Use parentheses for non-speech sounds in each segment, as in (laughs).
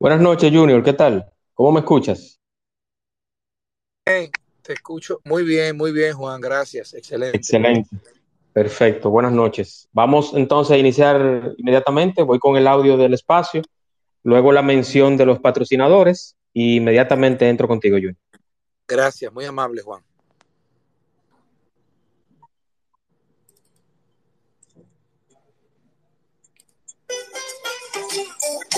Buenas noches, Junior. ¿Qué tal? ¿Cómo me escuchas? Hey, te escucho muy bien, muy bien, Juan. Gracias. Excelente. Excelente. Perfecto. Buenas noches. Vamos entonces a iniciar inmediatamente. Voy con el audio del espacio, luego la mención de los patrocinadores y inmediatamente entro contigo, Junior. Gracias, muy amable, Juan.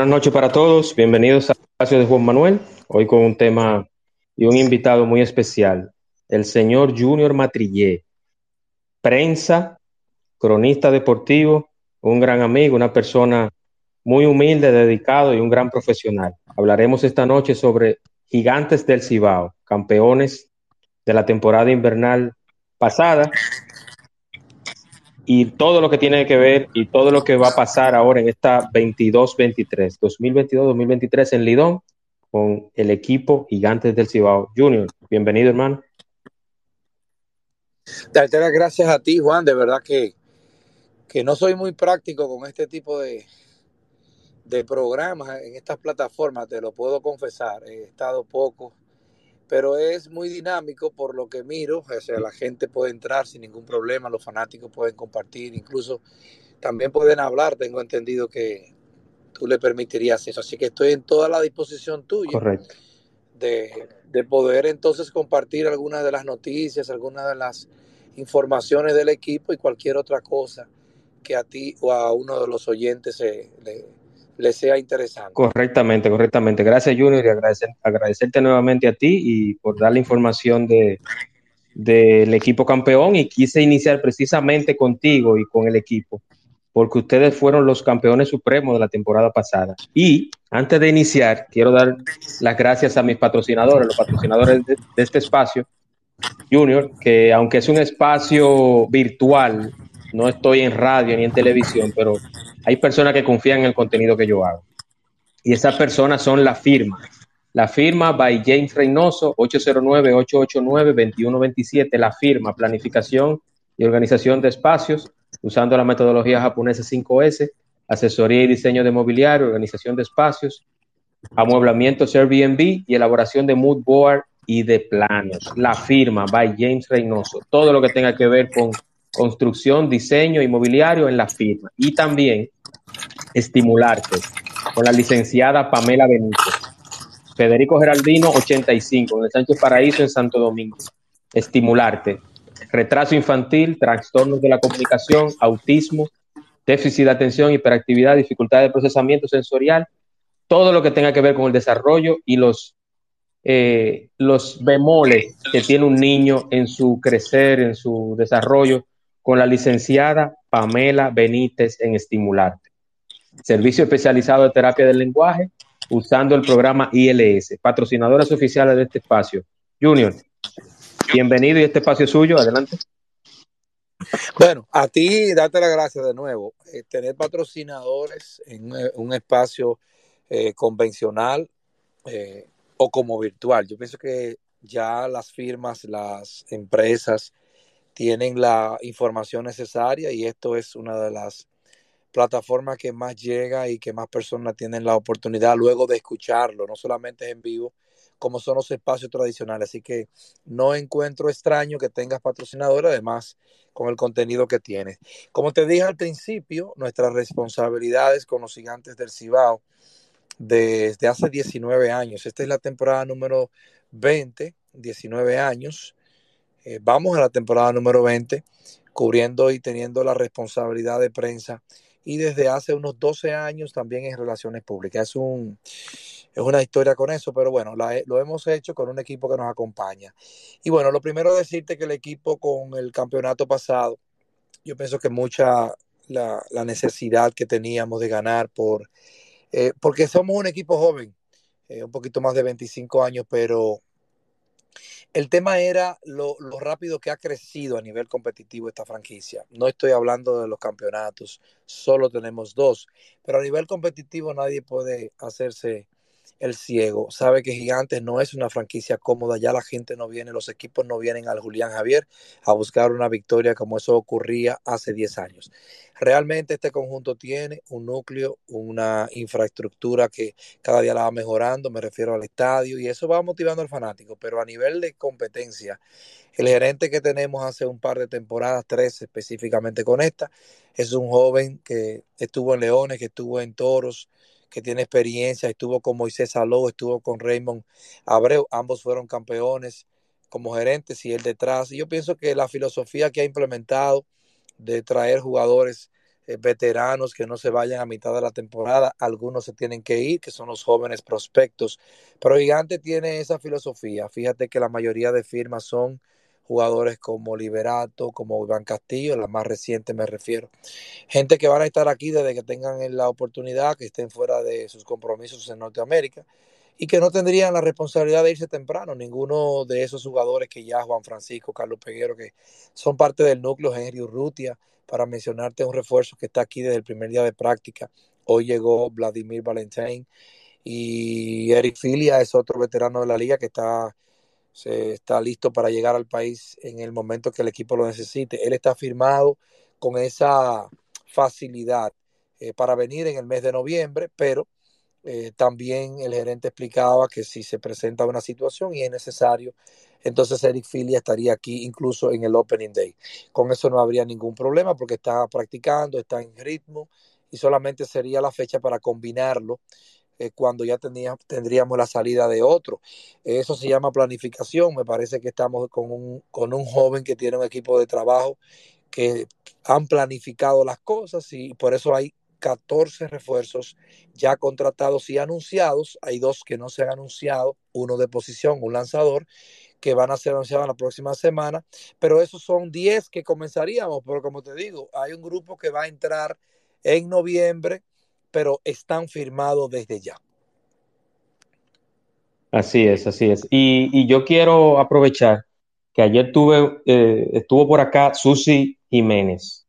Buenas noches para todos, bienvenidos al espacio de Juan Manuel, hoy con un tema y un invitado muy especial, el señor Junior Matrillé, prensa, cronista deportivo, un gran amigo, una persona muy humilde, dedicado y un gran profesional. Hablaremos esta noche sobre Gigantes del Cibao, campeones de la temporada invernal pasada y todo lo que tiene que ver y todo lo que va a pasar ahora en esta 22-23, 2022-2023 en Lidón con el equipo Gigantes del Cibao. Junior, bienvenido hermano. Darte las gracias a ti, Juan, de verdad que, que no soy muy práctico con este tipo de, de programas en estas plataformas, te lo puedo confesar, he estado poco pero es muy dinámico por lo que miro, o sea, la gente puede entrar sin ningún problema, los fanáticos pueden compartir, incluso también pueden hablar, tengo entendido que tú le permitirías eso, así que estoy en toda la disposición tuya Correcto. De, de poder entonces compartir algunas de las noticias, algunas de las informaciones del equipo y cualquier otra cosa que a ti o a uno de los oyentes se, le, le sea interesante. Correctamente, correctamente. Gracias, Junior, y agradecer, agradecerte nuevamente a ti y por dar la información de del equipo campeón y quise iniciar precisamente contigo y con el equipo, porque ustedes fueron los campeones supremos de la temporada pasada. Y antes de iniciar, quiero dar las gracias a mis patrocinadores, los patrocinadores de este espacio, Junior, que aunque es un espacio virtual, no estoy en radio ni en televisión, pero hay personas que confían en el contenido que yo hago. Y esas personas son la firma. La firma by James Reynoso, 809-889-2127. La firma, planificación y organización de espacios, usando la metodología japonesa 5S, asesoría y diseño de mobiliario, organización de espacios, amueblamiento Airbnb y elaboración de mood board y de planos. La firma by James Reynoso. Todo lo que tenga que ver con construcción, diseño, inmobiliario en la firma. Y también estimularte con la licenciada Pamela Benítez. Federico Geraldino, 85, en el Sánchez Paraíso, en Santo Domingo. Estimularte. Retraso infantil, trastornos de la comunicación, autismo, déficit de atención, hiperactividad, dificultad de procesamiento sensorial, todo lo que tenga que ver con el desarrollo y los, eh, los bemoles que tiene un niño en su crecer, en su desarrollo, con la licenciada Pamela Benítez en Estimularte. Servicio especializado de terapia del lenguaje usando el programa ILS, patrocinadoras oficiales de este espacio. Junior, bienvenido y este espacio es suyo, adelante. Bueno, a ti date las gracias de nuevo. Eh, tener patrocinadores en eh, un espacio eh, convencional o como virtual. Yo pienso que ya las firmas, las empresas tienen la información necesaria y esto es una de las plataformas que más llega y que más personas tienen la oportunidad luego de escucharlo, no solamente en vivo, como son los espacios tradicionales. Así que no encuentro extraño que tengas patrocinador, además con el contenido que tienes. Como te dije al principio, nuestras responsabilidades con los gigantes del Cibao desde hace 19 años. Esta es la temporada número 20, 19 años. Eh, vamos a la temporada número 20, cubriendo y teniendo la responsabilidad de prensa. Y desde hace unos 12 años también en relaciones públicas. Es, un, es una historia con eso, pero bueno, la, lo hemos hecho con un equipo que nos acompaña. Y bueno, lo primero decirte que el equipo con el campeonato pasado, yo pienso que mucha la, necesidad que teníamos de ganar por, eh, porque somos un equipo joven, eh, un poquito más de 25 años, pero el tema era lo, rápido que ha crecido a nivel competitivo esta franquicia. No estoy hablando de los campeonatos, solo tenemos dos, pero a nivel competitivo nadie puede hacerse el ciego. Sabe que Gigantes no es una franquicia cómoda, ya la gente no viene, los equipos no vienen al Julián Javier a buscar una victoria como eso ocurría hace 10 años. Realmente este conjunto tiene un núcleo, una infraestructura que cada día la va mejorando, me refiero al estadio, y eso va motivando al fanático, pero a nivel de competencia, el gerente que tenemos hace un par de temporadas, tres específicamente con esta, es un joven que estuvo en Leones, que estuvo en Toros, que tiene experiencia, estuvo con Moisés Aló, estuvo con Raymond Abreu, ambos fueron campeones como gerentes y él detrás. Y yo pienso que la filosofía que ha implementado de traer jugadores eh, veteranos que no se vayan a mitad de la temporada, algunos se tienen que ir, que son los jóvenes prospectos, pero Gigante tiene esa filosofía. Fíjate que la mayoría de firmas son jugadores como Liberato, como Iván Castillo, la más reciente me refiero. Gente que van a estar aquí desde que tengan la oportunidad, que estén fuera de sus compromisos en Norteamérica y que no tendrían la responsabilidad de irse temprano. Ninguno de esos jugadores que ya Juan Francisco, Carlos Peguero, que son parte del núcleo, Henry Urrutia, para mencionarte un refuerzo que está aquí desde el primer día de práctica. Hoy llegó Vladimir Valentín y Eric Filia es otro veterano de la liga que está se está listo para llegar al país en el momento que el equipo lo necesite. Él está firmado con esa facilidad eh, para venir en el mes de noviembre, pero eh, también el gerente explicaba que si se presenta una situación y es necesario, entonces Eric Filia estaría aquí incluso en el Opening Day. Con eso no habría ningún problema porque está practicando, está en ritmo y solamente sería la fecha para combinarlo eh, cuando ya tendríamos la salida de otro. Eso se llama planificación. Me parece que estamos con un, con un joven que tiene un equipo de trabajo que han planificado las cosas y por eso hay 14 refuerzos ya contratados y anunciados. Hay dos que no se han anunciado, uno de posición, un lanzador, que van a ser anunciados la próxima semana, pero esos son 10 que comenzaríamos, pero como te digo, hay un grupo que va a entrar en noviembre pero están firmados desde ya. Así es, así es. Y, yo quiero aprovechar que ayer tuve, eh, estuvo por acá Susi Jiménez,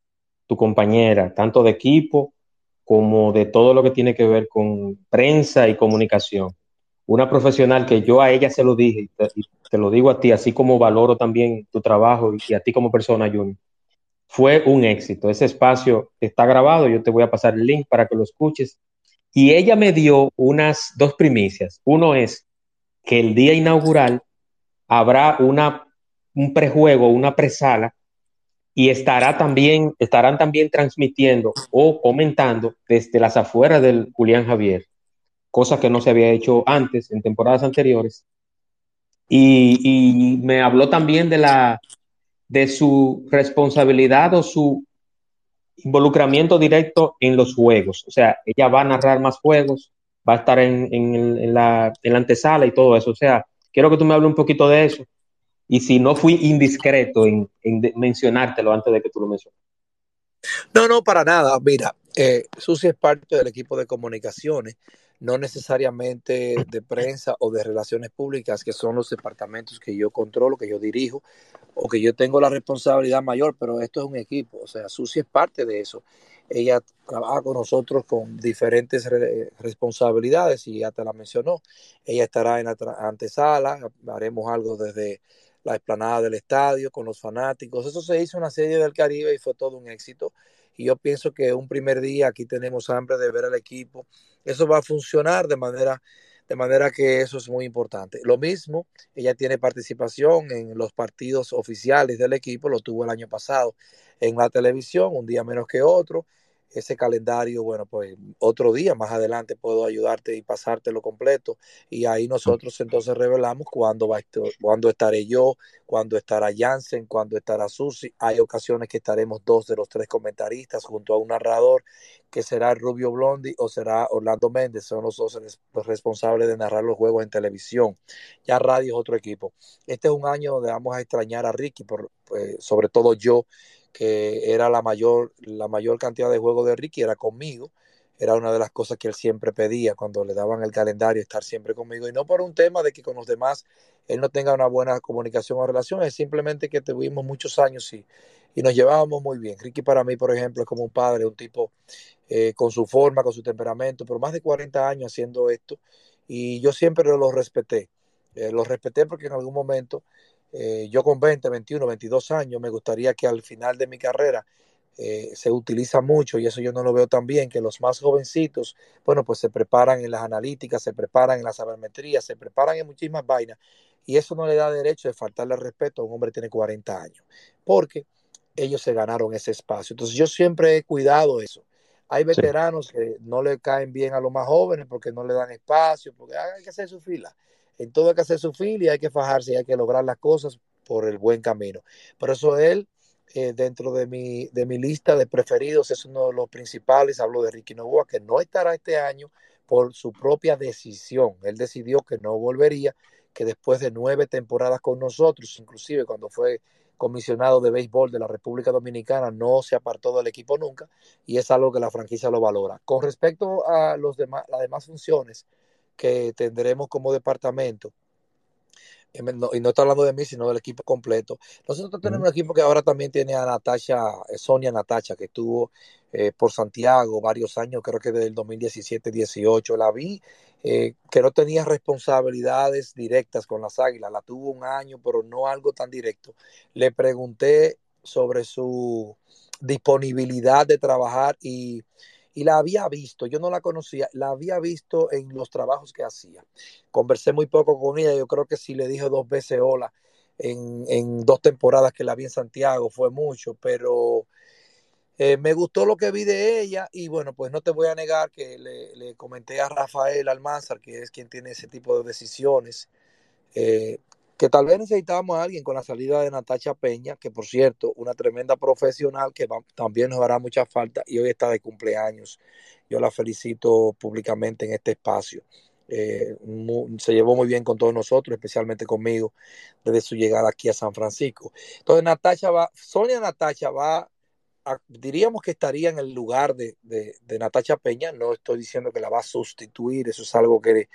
tu compañera, tanto de equipo como de todo lo que tiene que ver con prensa y comunicación. Una profesional que yo a ella se lo dije, y te, lo digo a ti, así como valoro también tu trabajo y a ti como persona, Junior fue un éxito. Ese espacio está grabado, yo te voy a pasar el link para que lo escuches. Y ella me dio unas dos primicias. Uno es que el día inaugural habrá una, un prejuego, una presala, y estará también, estarán también transmitiendo o comentando desde las afueras del Julián Javier, cosa que no se había hecho antes, en temporadas anteriores. Y, y me habló también de la de su responsabilidad o su involucramiento directo en los juegos. O sea, ella va a narrar más juegos, va a estar en, la, antesala y todo eso. O sea, quiero que tú me hables un poquito de eso. Y si no fui indiscreto en, mencionártelo antes de que tú lo menciones. No, no, para nada. Mira, eh, Susi es parte del equipo de comunicaciones no necesariamente de prensa o de relaciones públicas, que son los departamentos que yo controlo, que yo dirijo, o que yo tengo la responsabilidad mayor, pero esto es un equipo, o sea, Susi es parte de eso. Ella trabaja con nosotros con diferentes responsabilidades y ya te la mencionó. Ella estará en la antesala, haremos algo desde la explanada del estadio con los fanáticos. Eso se hizo en una serie del Caribe y fue todo un éxito. Y yo pienso que un primer día aquí tenemos hambre de ver al equipo. Eso va a funcionar de manera, de manera que eso es muy importante. Lo mismo, ella tiene participación en los partidos oficiales del equipo, lo tuvo el año pasado en la televisión, un día menos que otro ese calendario, bueno, pues otro día más adelante puedo ayudarte y pasártelo completo. Y ahí nosotros entonces revelamos cuándo, va cuándo estaré yo, cuándo estará Jansen, cuándo estará Susi. Hay ocasiones que estaremos dos de los tres comentaristas junto a un narrador que será Rubio Blondi o será Orlando Méndez. Son los dos los responsables de narrar los juegos en televisión. Ya radio es otro equipo. Este es un año donde vamos a extrañar a Ricky, por, pues, sobre todo yo que era la mayor, la mayor cantidad de juegos de Ricky, era conmigo. Era una de las cosas que él siempre pedía cuando le daban el calendario, estar siempre conmigo. Y no por un tema de que con los demás él no tenga una buena comunicación o relación, es simplemente que tuvimos muchos años y, y nos llevábamos muy bien. Ricky para mí, por ejemplo, es como un padre, un tipo eh, con su forma, con su temperamento, por más de 40 años haciendo esto y yo siempre lo respeté. Eh, lo respeté porque en algún momento eh, yo con 20, 21, 22 años me gustaría que al final de mi carrera se utiliza mucho y eso yo no lo veo tan bien, que los más jovencitos, bueno, pues se preparan en las analíticas, se preparan en las sabermetrías, se preparan en muchísimas vainas y eso no le da derecho de faltarle respeto a un hombre que tiene 40 años, porque ellos se ganaron ese espacio. Entonces yo siempre he cuidado eso. Hay veteranos que no le caen bien a los más jóvenes porque no le dan espacio, porque hay que hacer su fila. En todo hay que hacer su fila y hay que fajarse y hay que lograr las cosas por el buen camino. Por eso él, eh, dentro de mi, de mi lista de preferidos, es uno de los principales. Hablo de Ricky Novoa, que no estará este año por su propia decisión. Él decidió que no volvería, que después de nueve temporadas con nosotros, inclusive cuando fue comisionado de béisbol de la República Dominicana no se apartó del equipo nunca y es algo que la franquicia lo valora. Con respecto a los demás, las demás funciones que tendremos como departamento, y no está hablando de mí, sino del equipo completo. Nosotros tenemos un equipo que ahora también tiene a Natasha, eh, Sonia Natacha, que estuvo eh, por Santiago varios años, creo que desde el 2017-18. La vi eh, que no tenía responsabilidades directas con las águilas, la tuvo un año, pero no algo tan directo. Le pregunté sobre su disponibilidad de trabajar y, y, la había visto, yo no la conocía, la había visto en los trabajos que hacía. Conversé muy poco con ella, yo creo que si le dije dos veces hola en, en dos temporadas que la vi en Santiago fue mucho, pero eh, me gustó lo que vi de ella y bueno, pues no te voy a negar que le, comenté a Rafael Almanzar, que es quien tiene ese tipo de decisiones, eh, que tal vez necesitábamos a alguien con la salida de Natacha Peña, que por cierto, una tremenda profesional que también nos hará mucha falta y hoy está de cumpleaños. Yo la felicito públicamente en este espacio. Eh, se llevó muy bien con todos nosotros, especialmente conmigo, desde su llegada aquí a San Francisco. Entonces, Natacha va, Sonia Natacha va diríamos que estaría en el lugar de, de, Natacha Peña. No estoy diciendo que la va a sustituir, eso es algo que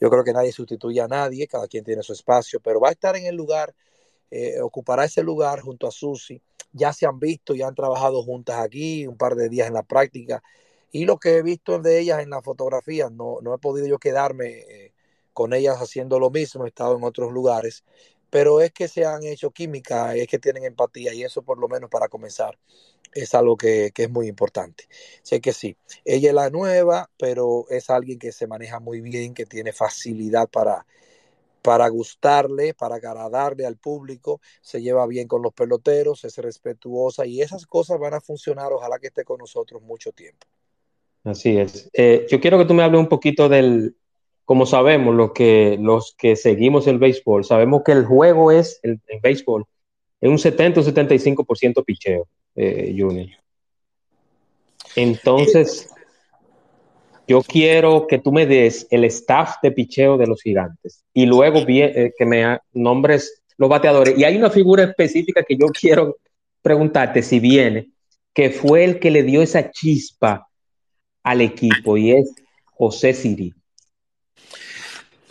yo creo que nadie sustituye a nadie, cada quien tiene su espacio, pero va a estar en el lugar, eh, ocupará ese lugar junto a Susi. Ya se han visto, ya han trabajado juntas aquí, un par de días en la práctica. Y lo que he visto de ellas en la fotografía, no, no he podido yo quedarme eh, con ellas haciendo lo mismo, he estado en otros lugares, pero es que se han hecho química, es que tienen empatía y eso por lo menos para comenzar es algo que, es muy importante. Sé que sí, ella es la nueva, pero es alguien que se maneja muy bien, que tiene facilidad para, para gustarle, para agradarle al público, se lleva bien con los peloteros, es respetuosa y esas cosas van a funcionar, ojalá que esté con nosotros mucho tiempo. Así es. Eh, yo quiero que tú me hables un poquito del, como sabemos, los que, los que seguimos el béisbol, sabemos que el juego es, el, el béisbol, es un 70 o 75% picheo eh, Junior. Entonces, yo quiero que tú me des el staff de picheo de los gigantes y luego eh, que me nombres los bateadores. Y hay una figura específica que yo quiero preguntarte si viene, que fue el que le dio esa chispa al equipo y es José Siri.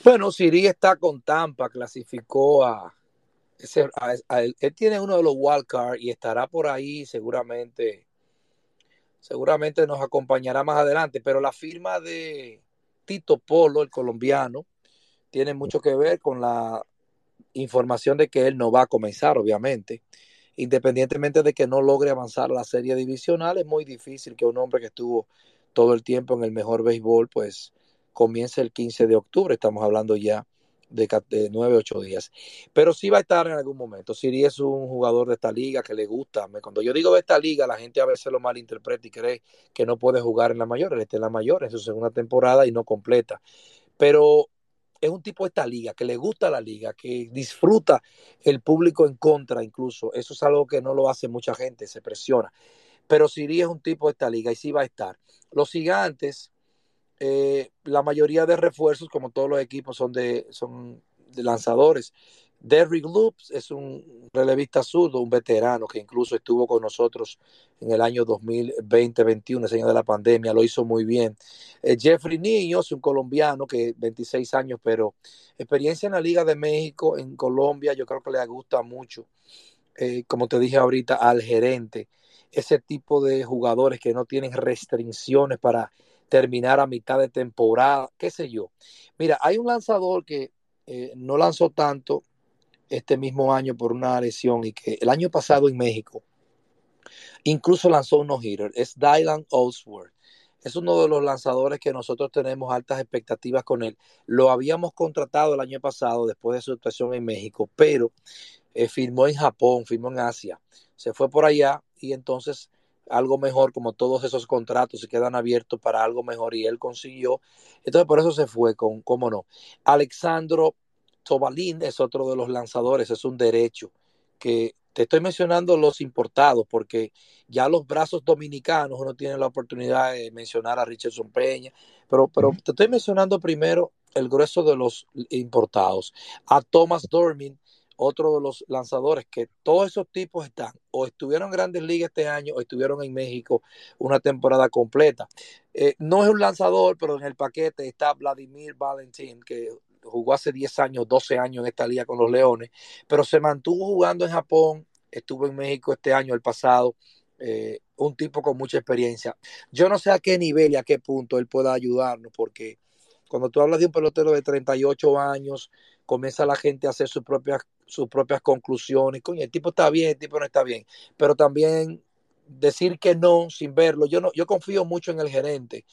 Bueno, Siri está con Tampa, clasificó a, él, tiene uno de los wildcards y estará por ahí seguramente. Seguramente nos acompañará más adelante, pero la firma de Tito Polo, el colombiano, tiene mucho que ver con la información de que él no va a comenzar, obviamente. Independientemente de que no logre avanzar a la serie divisional, es muy difícil que un hombre que estuvo todo el tiempo en el mejor béisbol, pues comience el 15 de octubre. Estamos hablando ya de, de 9, 8 días. Pero sí va a estar en algún momento. Siri es un jugador de esta liga que le gusta. Cuando yo digo de esta liga, la gente a veces lo malinterpreta y cree que no puede jugar en la mayor. Él está en la mayor en su segunda temporada y no completa. Pero es un tipo de esta liga, que le gusta la liga, que disfruta el público en contra incluso. Eso es algo que no lo hace mucha gente, se presiona. Pero Siri es un tipo de esta liga y sí va a estar. Los gigantes eh, la mayoría de refuerzos, como todos los equipos, son de, son lanzadores. Derrick Loops es un relevista zurdo, un veterano que incluso estuvo con nosotros en el año 2020-21, ese año de la pandemia, lo hizo muy bien. Eh, Jeffrey Niño es un colombiano que 26 años, pero experiencia en la Liga de México, en Colombia, yo creo que le gusta mucho, eh, como te dije ahorita, al gerente, ese tipo de jugadores que no tienen restricciones para terminar a mitad de temporada, qué sé yo. Mira, hay un lanzador que eh, no lanzó tanto este mismo año por una lesión y que el año pasado en México incluso lanzó un no-hitter, es Dylan Osworth. Es uno de los lanzadores que nosotros tenemos altas expectativas con él. Lo habíamos contratado el año pasado después de su actuación en México, pero eh, firmó en Japón, firmó en Asia. Se fue por allá y entonces algo mejor, como todos esos contratos se quedan abiertos para algo mejor y él consiguió. Entonces por eso se fue con, cómo no. Alexandro Tobalín es otro de los lanzadores, es un derecho que te estoy mencionando los importados porque ya los brazos dominicanos uno tiene la oportunidad de mencionar a Richardson Peña, pero, pero te estoy mencionando primero el grueso de los importados. A Thomas Dormin, otro de los lanzadores que todos esos tipos están o estuvieron en grandes ligas este año o estuvieron en México una temporada completa. Eh, no es un lanzador, pero en el paquete está Vladimir Valentín, que jugó hace 10 años, 12 años en esta liga con los Leones, pero se mantuvo jugando en Japón, estuvo en México este año, el pasado, eh, un tipo con mucha experiencia. Yo no sé a qué nivel y a qué punto él pueda ayudarnos, porque cuando tú hablas de un pelotero de 38 años, comienza la gente a hacer sus propias, sus propias conclusiones. Coño, el tipo está bien, el tipo no está bien. Pero también decir que no sin verlo. Yo no, yo confío mucho en el gerente,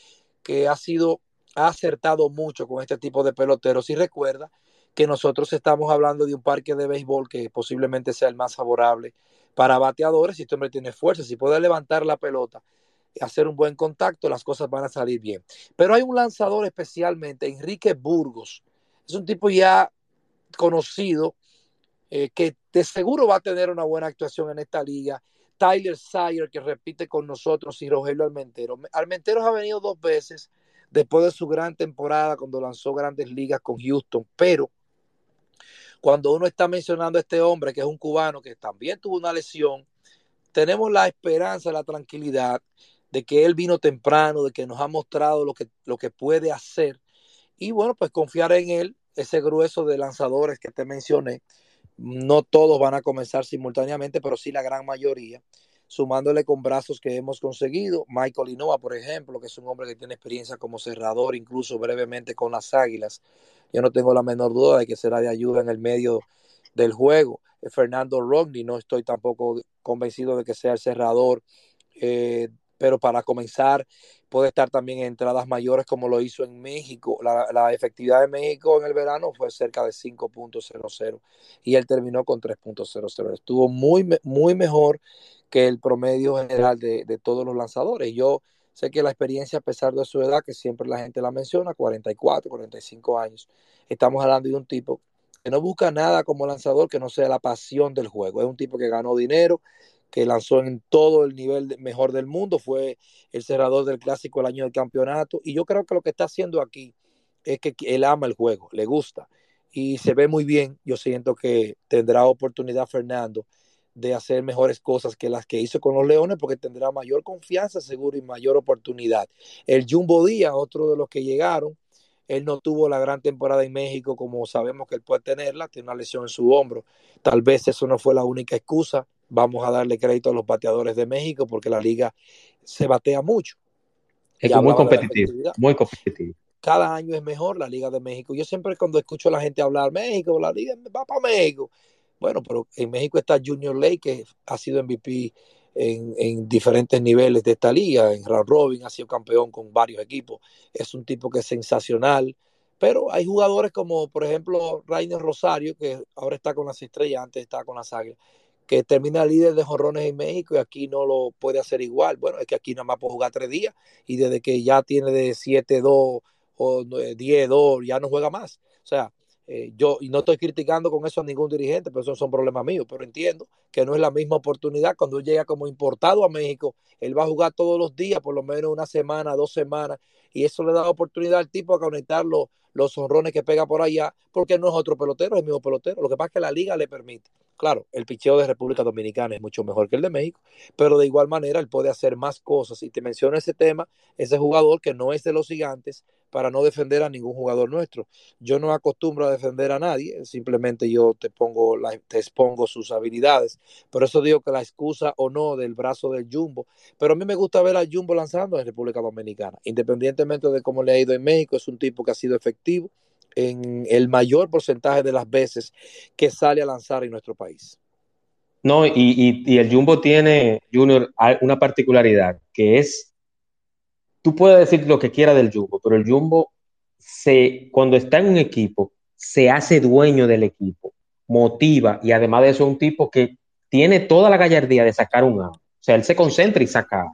que ha sido ha acertado mucho con este tipo de peloteros y recuerda que nosotros estamos hablando de un parque de béisbol que posiblemente sea el más favorable para bateadores. Si este hombre tiene fuerza, si puede levantar la pelota hacer un buen contacto, las cosas van a salir bien. Pero hay un lanzador especialmente, Enrique Burgos. Es un tipo ya conocido eh, que de seguro va a tener una buena actuación en esta liga. Tyler Sayer, que repite con nosotros, y Rogelio Almentero. Almentero ha venido dos veces después de su gran temporada cuando lanzó grandes ligas con Houston, pero cuando uno está mencionando a este hombre que es un cubano que también tuvo una lesión, tenemos la esperanza, la tranquilidad de que él vino temprano, de que nos ha mostrado lo que, lo que puede hacer y bueno, pues confiar en él, ese grueso de lanzadores que te mencioné, no todos van a comenzar simultáneamente, pero sí la gran mayoría sumándole con brazos que hemos conseguido. Michael Innova, por ejemplo, que es un hombre que tiene experiencia como cerrador, incluso brevemente con las Águilas. Yo no tengo la menor duda de que será de ayuda en el medio del juego. Eh, Fernando Rodney, no estoy tampoco convencido de que sea el cerrador, eh, pero para comenzar puede estar también en entradas mayores como lo hizo en México. La, efectividad de México en el verano fue cerca de 5.00 y él terminó con 3.00. Estuvo muy, muy mejor que el promedio general de, todos los lanzadores. Yo sé que la experiencia, a pesar de su edad, que siempre la gente la menciona, 44, 45 años, estamos hablando de un tipo que no busca nada como lanzador que no sea la pasión del juego. Es un tipo que ganó dinero, que lanzó en todo el nivel mejor del mundo, fue el cerrador del clásico el año del campeonato. Y yo creo que lo que está haciendo aquí es que él ama el juego, le gusta y se ve muy bien. Yo siento que tendrá oportunidad Fernando de hacer mejores cosas que las que hizo con los Leones porque tendrá mayor confianza, seguro, y mayor oportunidad. El Jumbo Díaz, otro de los que llegaron, él no tuvo la gran temporada en México como sabemos que él puede tenerla, tiene una lesión en su hombro. Tal vez eso no fue la única excusa. Vamos a darle crédito a los bateadores de México porque la liga se batea mucho. Es muy competitivo, muy competitivo. Cada año es mejor la Liga de México. Yo siempre cuando escucho a la gente hablar México, la Liga va para México. Bueno, pero en México está Junior Lake, que ha sido MVP en, diferentes niveles de esta liga. En Round Robin ha sido campeón con varios equipos. Es un tipo que es sensacional. Pero hay jugadores como, por ejemplo, Rainer Rosario, que ahora está con las estrellas, antes estaba con las águilas, que termina líder de jorrones en México y aquí no lo puede hacer igual. Bueno, es que aquí nada más puede jugar tres días y desde que ya tiene de 7-2 o 10-2 ya no juega más. O sea, Eh, yo, y no estoy criticando con eso a ningún dirigente, pero esos son problemas míos, pero entiendo que no es la misma oportunidad. Cuando él llega como importado a México, él va a jugar todos los días, por lo menos una semana, dos semanas, y eso le da oportunidad al tipo a conectar los, los honrones que pega por allá, porque no es otro pelotero, es el mismo pelotero. Lo que pasa es que la liga le permite. Claro, el picheo de República Dominicana es mucho mejor que el de México, pero de igual manera él puede hacer más cosas. Y te menciono ese tema, ese jugador que no es de los gigantes, para no defender a ningún jugador nuestro. Yo no acostumbro a defender a nadie, simplemente yo te pongo la, te expongo sus habilidades. Por eso digo que la excusa o no del brazo del Jumbo, pero a mí me gusta ver al Jumbo lanzando en República Dominicana, independientemente de cómo le ha ido en México, es un tipo que ha sido efectivo en el mayor porcentaje de las veces que sale a lanzar en nuestro país. No, y, y, y el Jumbo tiene, Junior, una particularidad, que es tú puedes decir lo que quiera del Jumbo, pero el Jumbo, se, cuando está en un equipo, se hace dueño del equipo, motiva y además de eso es un tipo que tiene toda la gallardía de sacar un out. O sea, él se concentra y saca.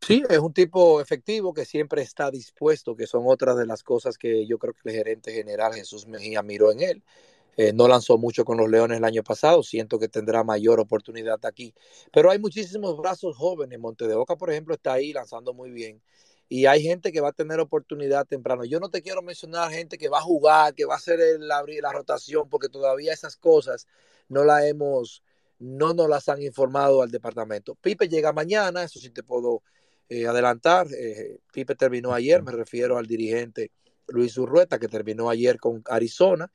Sí, es un tipo efectivo que siempre está dispuesto, que son otras de las cosas que yo creo que el gerente general Jesús Mejía miró en él. Eh, no lanzó mucho con los Leones el año pasado, siento que tendrá mayor oportunidad aquí. Pero hay muchísimos brazos jóvenes. Monte de Oca, por ejemplo, está ahí lanzando muy bien. Y hay gente que va a tener oportunidad temprano. Yo no te quiero mencionar gente que va a jugar, que va a hacer la, la rotación, porque todavía esas cosas no las hemos, no nos las han informado al departamento. Pipe llega mañana, eso sí te puedo eh, adelantar. Eh, Pipe terminó ayer, me refiero al dirigente Luis Urrueta, que terminó ayer con Arizona.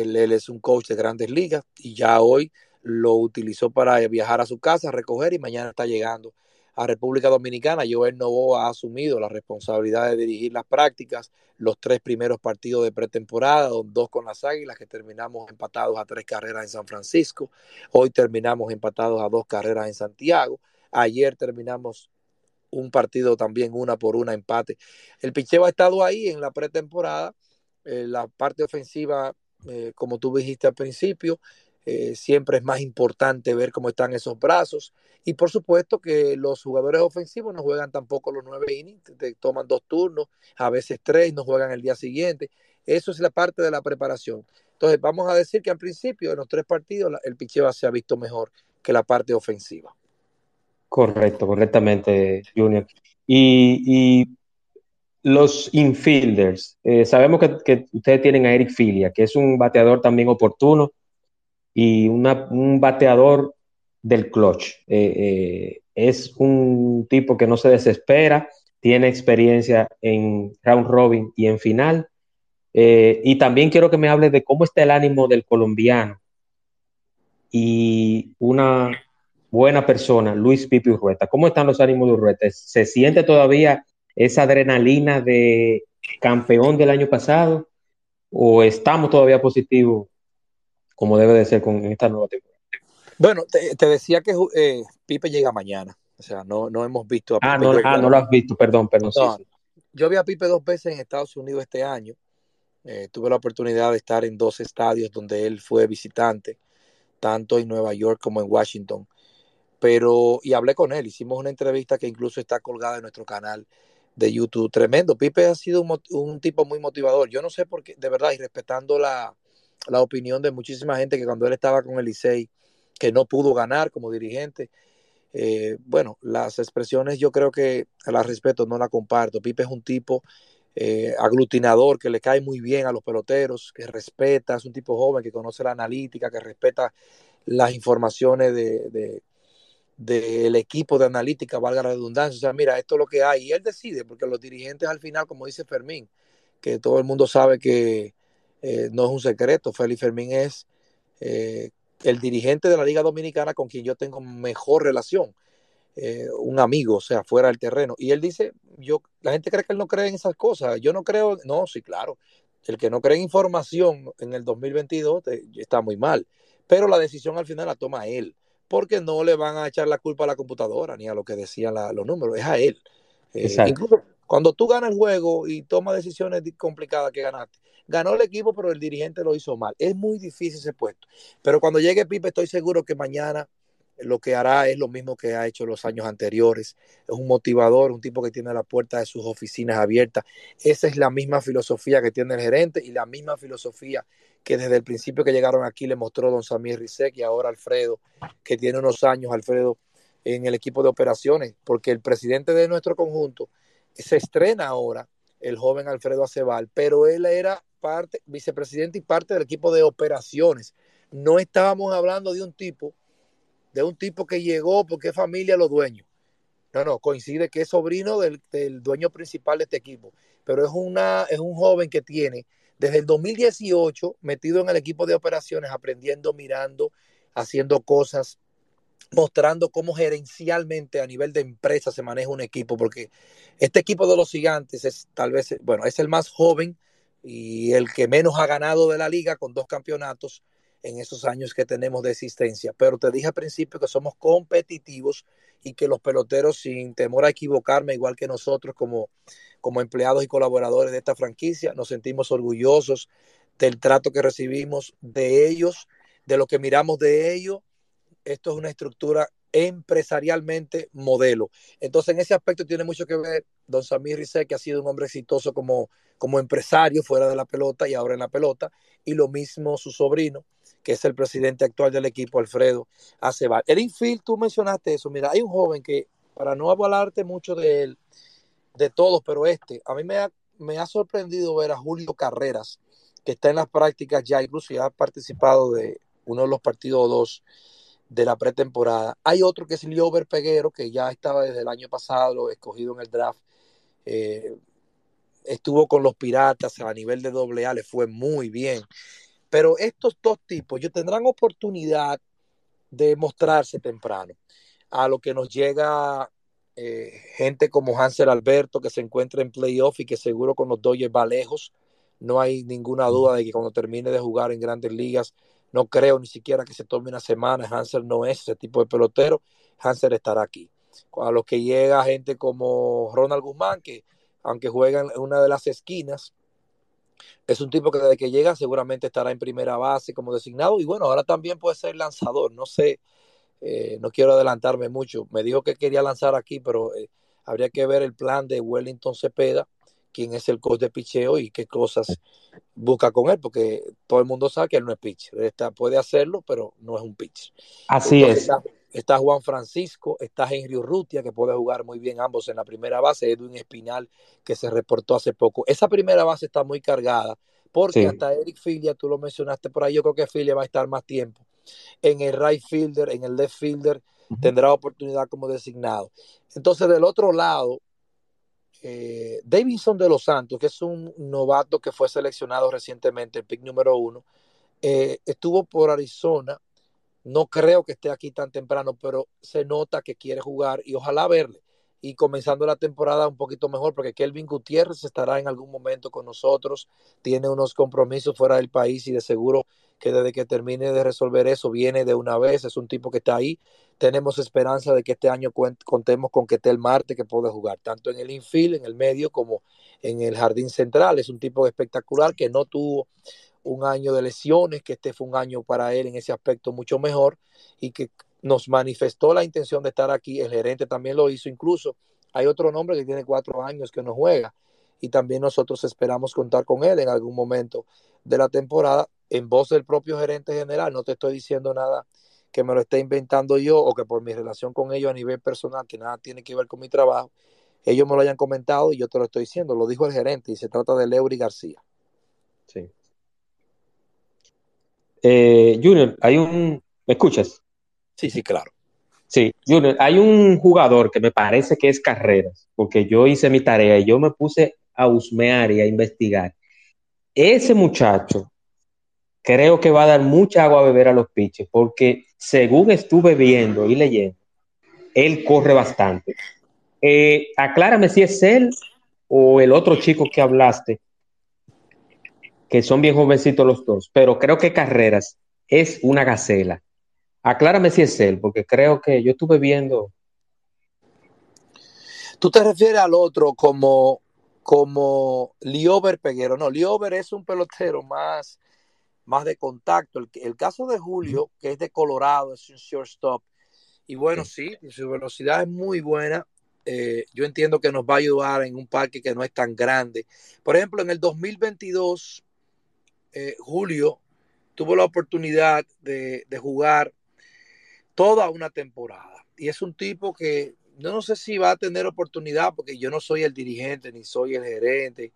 Él, es un coach de grandes ligas y ya hoy lo utilizó para viajar a su casa, recoger y mañana está llegando a República Dominicana. Joel Novoa ha asumido la responsabilidad de dirigir las prácticas, los tres primeros partidos de pretemporada, dos con las Águilas que terminamos empatados a tres carreras en San Francisco. Hoy terminamos empatados a dos carreras en Santiago. Ayer terminamos un partido también una por una empate. El picheo ha estado ahí en la pretemporada. Eh, la parte ofensiva eh, como tú dijiste al principio, eh, siempre es más importante ver cómo están esos brazos. Y por supuesto que los jugadores ofensivos no juegan tampoco los nueve innings, toman dos turnos, a veces tres, no juegan el día siguiente. Eso es la parte de la preparación. Entonces, vamos a decir que al principio, en los tres partidos, el picheo se ha visto mejor que la parte ofensiva. Correcto, correctamente, Junior. Y, y los infielders, eh, sabemos que, ustedes tienen a Eric Filia, que es un bateador también oportuno y un bateador del clutch. Eh, eh, es un tipo que no se desespera, tiene experiencia en round robin y en final. y también quiero que me hable de cómo está el ánimo del colombiano y una buena persona, Luis Pipi Urrueta. ¿Cómo están los ánimos de Urrueta? ¿Se siente todavía esa adrenalina de campeón del año pasado o estamos todavía positivos como debe de ser con esta nueva temporada? Bueno, te, decía que eh, Pipe llega mañana. O sea, no, no hemos visto a ah, Pipe. Ah, no, lo has visto, perdón, perdón. Yo vi a Pipe dos veces en Estados Unidos este año. Eh, tuve la oportunidad de estar en dos estadios donde él fue visitante, tanto en Nueva York como en Washington. Pero, y hablé con él, hicimos una entrevista que incluso está colgada en nuestro canal de YouTube. Tremendo. Pipe ha sido un, tipo muy motivador. Yo no sé por qué, de verdad, y respetando la, opinión de muchísima gente que cuando él estaba con el que no pudo ganar como dirigente, eh, bueno, las expresiones yo creo que las respeto, no las comparto. Pipe es un tipo eh, aglutinador que le cae muy bien a los peloteros, que respeta, es un tipo joven que conoce la analítica, que respeta las informaciones de del equipo de analítica, valga la redundancia. O sea, mira, esto es lo que hay. Y él decide, porque los dirigentes al final, como dice Fermín, que todo el mundo sabe que eh, no es un secreto, Félix Fermín es eh, el dirigente de la Liga Dominicana con quien yo tengo mejor relación. Eh, un amigo, o sea, fuera del terreno. Y él dice, yo, la gente cree que él no cree en esas cosas. Yo no creo, no, sí, claro. El que no cree en información en el 2022 está muy mal. Pero la decisión al final la toma él porque no le van a echar la culpa a la computadora ni a lo que decían los números, es a él. Eh, incluso cuando tú ganas el juego y tomas decisiones complicadas que ganaste, ganó el equipo, pero el dirigente lo hizo mal. Es muy difícil ese puesto. Pero cuando llegue Pipe, estoy seguro que mañana lo que hará es lo mismo que ha hecho los años anteriores. Es un motivador, un tipo que tiene la puerta de sus oficinas abiertas. Esa es la misma filosofía que tiene el gerente y la misma filosofía que desde el principio que llegaron aquí le mostró don Samir Rizek y ahora Alfredo, que tiene unos años, Alfredo, en el equipo de operaciones, porque el presidente de nuestro conjunto se estrena ahora, el joven Alfredo Acebal, pero él era parte, vicepresidente y parte del equipo de operaciones. No estábamos hablando de un tipo de un tipo que llegó porque es familia los dueños. No, no, coincide que es sobrino del, dueño principal de este equipo, pero es, una, es un joven que tiene desde el 2018 metido en el equipo de operaciones, aprendiendo, mirando, haciendo cosas, mostrando cómo gerencialmente a nivel de empresa se maneja un equipo, porque este equipo de los gigantes es tal vez, bueno, es el más joven y el que menos ha ganado de la liga con dos campeonatos en esos años que tenemos de existencia. Pero te dije al principio que somos competitivos y que los peloteros, sin temor a equivocarme, igual que nosotros como, como empleados y colaboradores de esta franquicia, nos sentimos orgullosos del trato que recibimos de ellos, de lo que miramos de ellos. Esto es una estructura empresarialmente modelo. Entonces, en ese aspecto tiene mucho que ver don Samir Rizek, que ha sido un hombre exitoso como, como empresario fuera de la pelota y ahora en la pelota, y lo mismo su sobrino, que es el presidente actual del equipo, Alfredo Aceval. El infield, tú mencionaste eso. Mira, hay un joven que, para no hablarte mucho de él, de todos, pero este, a mí me ha, me ha sorprendido ver a Julio Carreras, que está en las prácticas ya, incluso ya ha participado de uno de los partidos dos de la pretemporada. Hay otro que es Liober Peguero, que ya estaba desde el año pasado escogido en el draft. Eh, estuvo con los Piratas a nivel de doble A, le fue muy bien. Pero estos dos tipos, ellos tendrán oportunidad de mostrarse temprano. A lo que nos llega eh, gente como Hansel Alberto, que se encuentra en playoff y que seguro con los Dodgers va lejos. No hay ninguna duda de que cuando termine de jugar en grandes ligas, no creo ni siquiera que se tome una semana. Hansel no es ese tipo de pelotero. Hansel estará aquí. A los que llega gente como Ronald Guzmán, que aunque juega en una de las esquinas, es un tipo que desde que llega seguramente estará en primera base como designado y bueno, ahora también puede ser lanzador, no sé, eh, no quiero adelantarme mucho, me dijo que quería lanzar aquí, pero eh, habría que ver el plan de Wellington Cepeda, quién es el coach de picheo y qué cosas busca con él, porque todo el mundo sabe que él no es pitcher, está, puede hacerlo, pero no es un pitcher. Así es está Juan Francisco, está Henry Urrutia, que puede jugar muy bien ambos en la primera base, Edwin Espinal, que se reportó hace poco. Esa primera base está muy cargada, porque hasta Eric Filia, tú lo mencionaste por ahí, yo creo que Filia va a estar más tiempo. En el right fielder, en el left fielder, tendrá oportunidad como designado. Entonces, del otro lado, eh, Davidson de los Santos, que es un novato que fue seleccionado recientemente, el pick número uno, eh, estuvo por Arizona no creo que esté aquí tan temprano, pero se nota que quiere jugar y ojalá verle. Y comenzando la temporada un poquito mejor, porque Kelvin Gutiérrez estará en algún momento con nosotros, tiene unos compromisos fuera del país y de seguro que desde que termine de resolver eso viene de una vez, es un tipo que está ahí. Tenemos esperanza de que este año contemos con que esté el Marte que puede jugar tanto en el infield, en el medio, como en el jardín central. Es un tipo espectacular que no tuvo un año de lesiones, que este fue un año para él en ese aspecto mucho mejor y que nos manifestó la intención de estar aquí. El gerente también lo hizo, incluso hay otro nombre que tiene cuatro años que no juega y también nosotros esperamos contar con él en algún momento de la temporada en voz del propio gerente general. No te estoy diciendo nada que me lo esté inventando yo o que por mi relación con ellos a nivel personal, que nada tiene que ver con mi trabajo, ellos me lo hayan comentado y yo te lo estoy diciendo. Lo dijo el gerente y se trata de Leury García. Sí. Eh, Junior, hay un. ¿Me escuchas? Sí, sí, claro. Sí, Junior, hay un jugador que me parece que es Carreras, porque yo hice mi tarea y yo me puse a husmear y a investigar. Ese muchacho creo que va a dar mucha agua a beber a los pitches, porque según estuve viendo y leyendo, él corre bastante. Eh, aclárame si es él o el otro chico que hablaste, que son bien jovencitos los dos, pero creo que Carreras es una gacela. Aclárame si es él, porque creo que yo estuve viendo. Tú te refieres al otro como, como Liober Peguero. No, Liober es un pelotero más, más de contacto. El, el caso de Julio, que es de Colorado, es un shortstop, Y bueno, sí, su velocidad es muy buena. Eh, yo entiendo que nos va a ayudar en un parque que no es tan grande. Por ejemplo, en el 2022, eh, Julio tuvo la oportunidad de, de, jugar toda una temporada. Y es un tipo que yo no sé si va a tener oportunidad porque yo no soy el dirigente ni soy el gerente.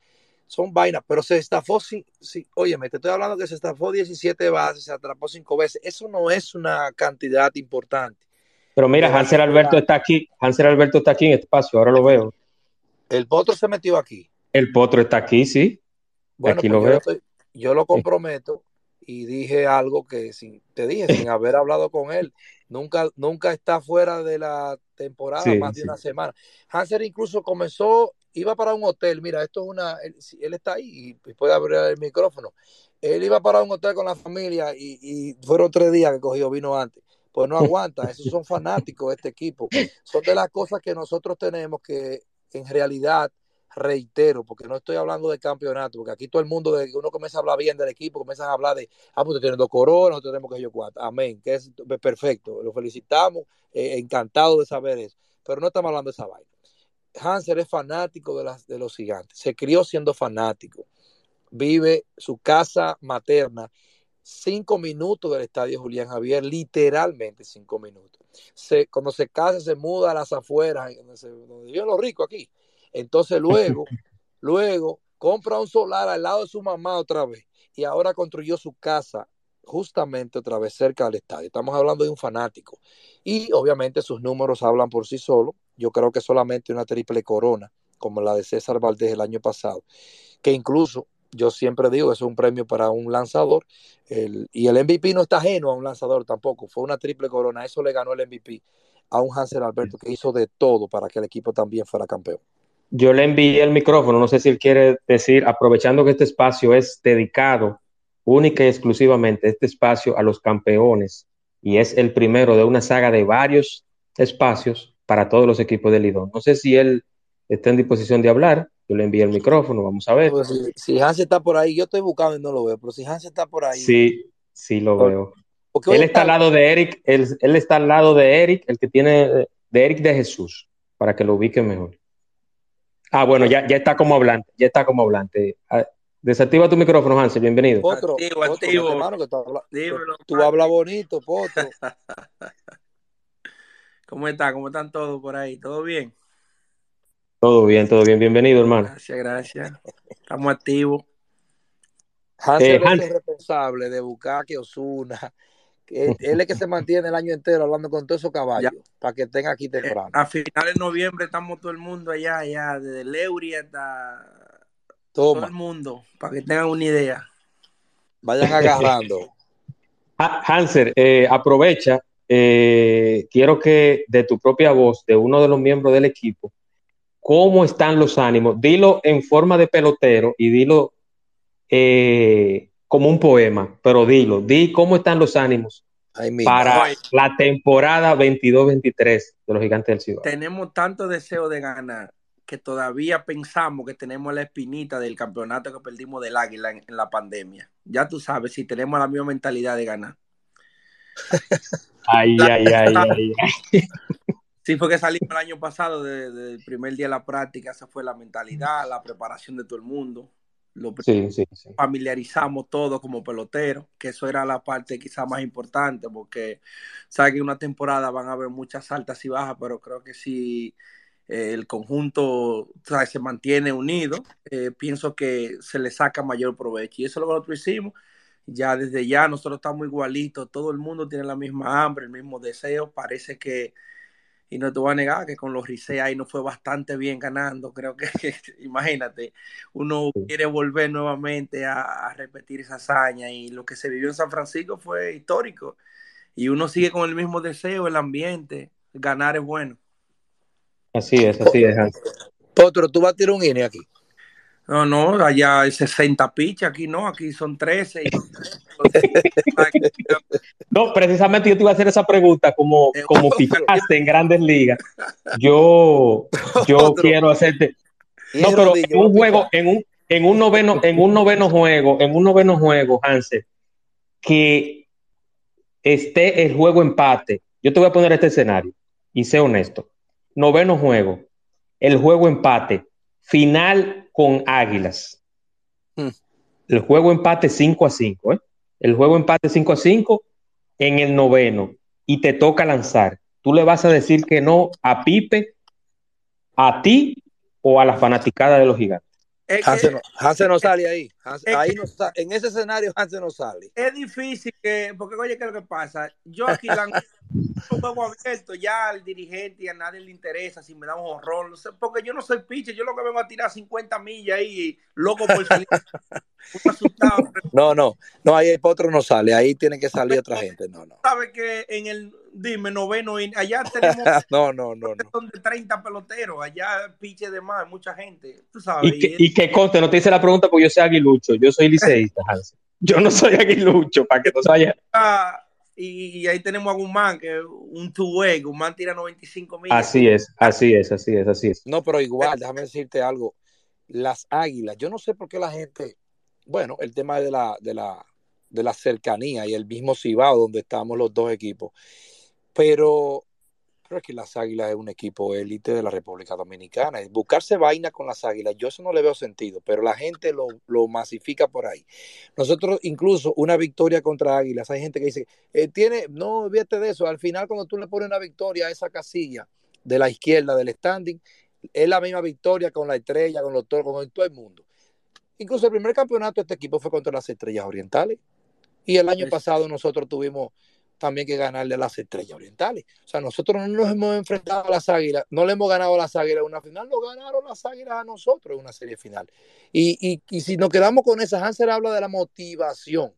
Son vainas, pero se estafó, sí, sí, óyeme, te estoy hablando que se estafó 17 bases, se atrapó 5 veces. Eso no es una cantidad importante. Pero mira, Hansel Alberto está aquí, Hansel Alberto está aquí en espacio, ahora lo veo. El potro se metió aquí. El potro está aquí, sí. Bueno, aquí pues lo yo, veo. Estoy, yo lo comprometo y dije algo que sin, te dije, sin (laughs) haber hablado con él. Nunca, nunca está fuera de la temporada sí, más de sí. una semana. Hansel incluso comenzó, iba para un hotel. Mira, esto es una. Él, él está ahí y puede abrir el micrófono. Él iba para un hotel con la familia y, y fueron tres días que cogió vino antes pues no aguanta. Esos son (laughs) fanáticos de este equipo. Son de las cosas que nosotros tenemos que, en realidad, reitero, porque no estoy hablando de campeonato, porque aquí todo el mundo, de uno comienza a hablar bien del equipo, comienza a hablar de, ah, pues tienen dos coronas, nosotros tenemos que yo cuatro. Amén, que es perfecto. Lo felicitamos, eh, encantado de saber eso. Pero no estamos hablando de esa vaina. Hansel es fanático de, las, de los gigantes. Se crió siendo fanático. Vive su casa materna cinco minutos del estadio Julián Javier, literalmente cinco minutos. Se, cuando se casa, se muda a las afueras, donde, se, donde viven los ricos aquí. Entonces (laughs) luego, luego compra un solar al lado de su mamá otra vez y ahora construyó su casa justamente otra vez cerca del estadio. Estamos hablando de un fanático. Y obviamente sus números hablan por sí solos. Yo creo que solamente una triple corona, como la de César Valdés el año pasado, que incluso yo siempre digo que es un premio para un lanzador el, y el MVP no está ajeno a un lanzador tampoco, fue una triple corona, eso le ganó el MVP a un Hansel Alberto que hizo de todo para que el equipo también fuera campeón. Yo le envié el micrófono, no sé si él quiere decir, aprovechando que este espacio es dedicado única y exclusivamente este espacio a los campeones y es el primero de una saga de varios espacios para todos los equipos del Lidón. No sé si él está en disposición de hablar, yo le envié el micrófono, vamos a ver. Pues si, si Hans está por ahí, yo estoy buscando y no lo veo, pero si Hans está por ahí. Sí, sí lo veo. Él está al lado de Eric, él, él, está al lado de Eric, el que tiene, de Eric de Jesús, para que lo ubique mejor. Ah, bueno, ya, ya está como hablante, ya está como hablante. Ah, desactiva tu micrófono, Hansel, bienvenido. Potro, activo, Potro, activo. Hermano, que tú, habla, hablas bonito, Potro. (laughs) ¿Cómo está? ¿Cómo están todos por ahí? ¿Todo bien? Todo bien, todo bien. Bienvenido, hermano. Gracias, gracias. Estamos activos. Hansel eh, es el responsable de buscar que Osuna. Él es el que se mantiene el año entero hablando con todos esos caballos ya. para que estén aquí temprano. Eh, a finales de noviembre estamos todo el mundo allá, allá, desde Leury hasta Toma. todo el mundo, para que tengan una idea. Vayan agarrando. (laughs) Hanser, eh, aprovecha. Eh, quiero que de tu propia voz, de uno de los miembros del equipo, cómo están los ánimos. Dilo en forma de pelotero y dilo eh, como un poema, pero dilo, di cómo están los ánimos Ay, para Ay. la temporada 22-23 de los Gigantes del Cibao. Tenemos tanto deseo de ganar que todavía pensamos que tenemos la espinita del campeonato que perdimos del Águila en, en la pandemia. Ya tú sabes, si tenemos la misma mentalidad de ganar. ay, ay, ay, ay, ay. Sí, fue que salimos el año pasado del de, de primer día de la práctica, esa fue la mentalidad, la preparación de todo el mundo. Lo sí, sí, sí. familiarizamos todo como pelotero, que eso era la parte quizá más importante, porque sabe que en una temporada van a haber muchas altas y bajas, pero creo que si eh, el conjunto se mantiene unido, eh, pienso que se le saca mayor provecho. Y eso es lo que nosotros hicimos. Ya desde ya nosotros estamos igualitos, todo el mundo tiene la misma hambre, el mismo deseo. Parece que y no te voy a negar que con los Rizé ahí no fue bastante bien ganando. Creo que, que (laughs) imagínate, uno quiere volver nuevamente a, a, repetir esa hazaña y lo que se vivió en San Francisco fue histórico. Y uno sigue con el mismo deseo, el ambiente, ganar es bueno. Así es, así es. Potro, tú vas a tirar un INE aquí. No, no, allá hay 60 pichas, aquí no, aquí son 13. Y... (laughs) no, precisamente yo te iba a hacer esa pregunta, como, como pichaste en grandes ligas. (laughs) Yo, yo quiero hacerte. No, pero en un juego, en un, en un noveno, en un noveno juego, en un noveno juego, Hansel, que esté el juego empate yo te voy a poner este escenario y sé honesto. Noveno juego, el juego empate, final con Águilas. Hmm. El juego empate 5 a 5, ¿eh? El juego empate 5 a 5 en el noveno y te toca lanzar. Tú le vas a decir que no a Pipe, a ti o a la fanaticada de los gigantes. Hansen no, sale ahí. ahí no en ese escenario Hansen no sale. Es difícil que, porque oye, ¿qué es lo que pasa? Yo aquí (laughs) un juego abierto, ya al dirigente y a nadie le interesa si me da un horror, porque yo no soy pitcher, yo lo que vengo a tirar 50 millas ahí, loco por salir. (laughs) no, no, no, ahí el potro no sale, ahí tiene que salir otra gente, no, no. Sabe que en el, dime, noveno, allá tenemos (laughs) no, no, no, no. de 30 peloteros, allá piche de más, mucha gente, tú sabes. Y que, y que conste, no te hice la pregunta porque yo soy aguilucho, yo soy liceísta, Yo no soy aguilucho, para que no se vaya. Y, ahí tenemos a Guzmán, que un two-way, Guzmán tira 95 mil. Así es, así es, así es, así es. No, pero igual, déjame decirte algo. Las águilas, yo no sé por qué la gente, bueno, el tema de la, de la, de la cercanía y el mismo Cibao donde estamos los dos equipos, pero Creo que las Águilas es un equipo élite de la República Dominicana. Buscarse vaina con las Águilas, yo eso no le veo sentido, pero la gente lo, masifica por ahí. Nosotros, incluso una victoria contra Águilas, hay gente que dice, eh, tiene, no olvídate de eso, al final cuando tú le pones una victoria a esa casilla de la izquierda del standing, es la misma victoria con la estrella, con los toros, con todo el mundo. Incluso el primer campeonato de este equipo fue contra las estrellas orientales. Y el año pasado nosotros tuvimos también que ganarle a las estrellas orientales. O sea, nosotros no nos hemos enfrentado a las águilas, no le hemos ganado a las águilas en una final, lo ganaron las águilas a nosotros en una serie final. Y, y, si nos quedamos con esa, Hansel habla de la motivación.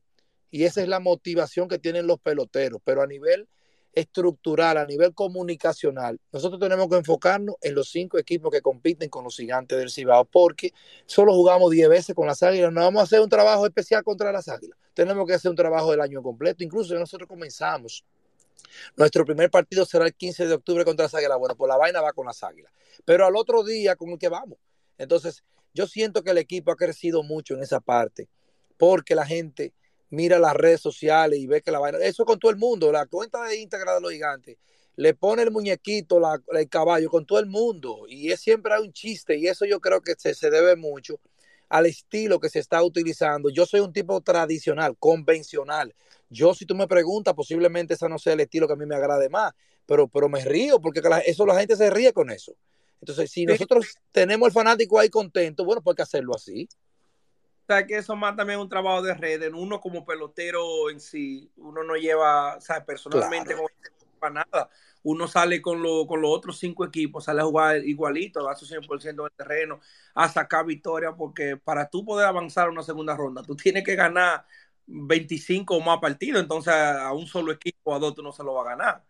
Y esa es la motivación que tienen los peloteros, pero a nivel estructural, a nivel comunicacional, nosotros tenemos que enfocarnos en los cinco equipos que compiten con los gigantes del Cibao, porque solo jugamos 10 veces con las águilas, no vamos a hacer un trabajo especial contra las águilas, tenemos que hacer un trabajo del año completo, incluso nosotros comenzamos. Nuestro primer partido será el 15 de octubre contra las águilas. Bueno, pues la vaina va con las águilas. Pero al otro día con el que vamos. Entonces, yo siento que el equipo ha crecido mucho en esa parte, porque la gente mira las redes sociales y ve que la vaina, eso con todo el mundo, la cuenta de Instagram de los gigantes, le pone el muñequito, el caballo con todo el mundo y es siempre un chiste y eso yo creo que se, se debe mucho al estilo que se está utilizando. Yo soy un tipo tradicional, convencional. Yo, si tú me preguntas, posiblemente ese no sea el estilo que a mí me agrade más, pero, pero me río porque eso la gente se ríe con eso. Entonces, si nosotros tenemos el fanático ahí contento, bueno, pues hay que hacerlo así sea, que eso más también un trabajo de red. Uno como pelotero en sí, uno no lleva, o sea, personalmente para nada. Uno sale con, lo, con los otros cinco equipos, sale a jugar igualito, a su 100% del terreno, a sacar victoria, porque para tú poder avanzar a una segunda ronda, tú tienes que ganar 25 o más partidos, entonces a un solo equipo, a dos tú no se lo va a ganar.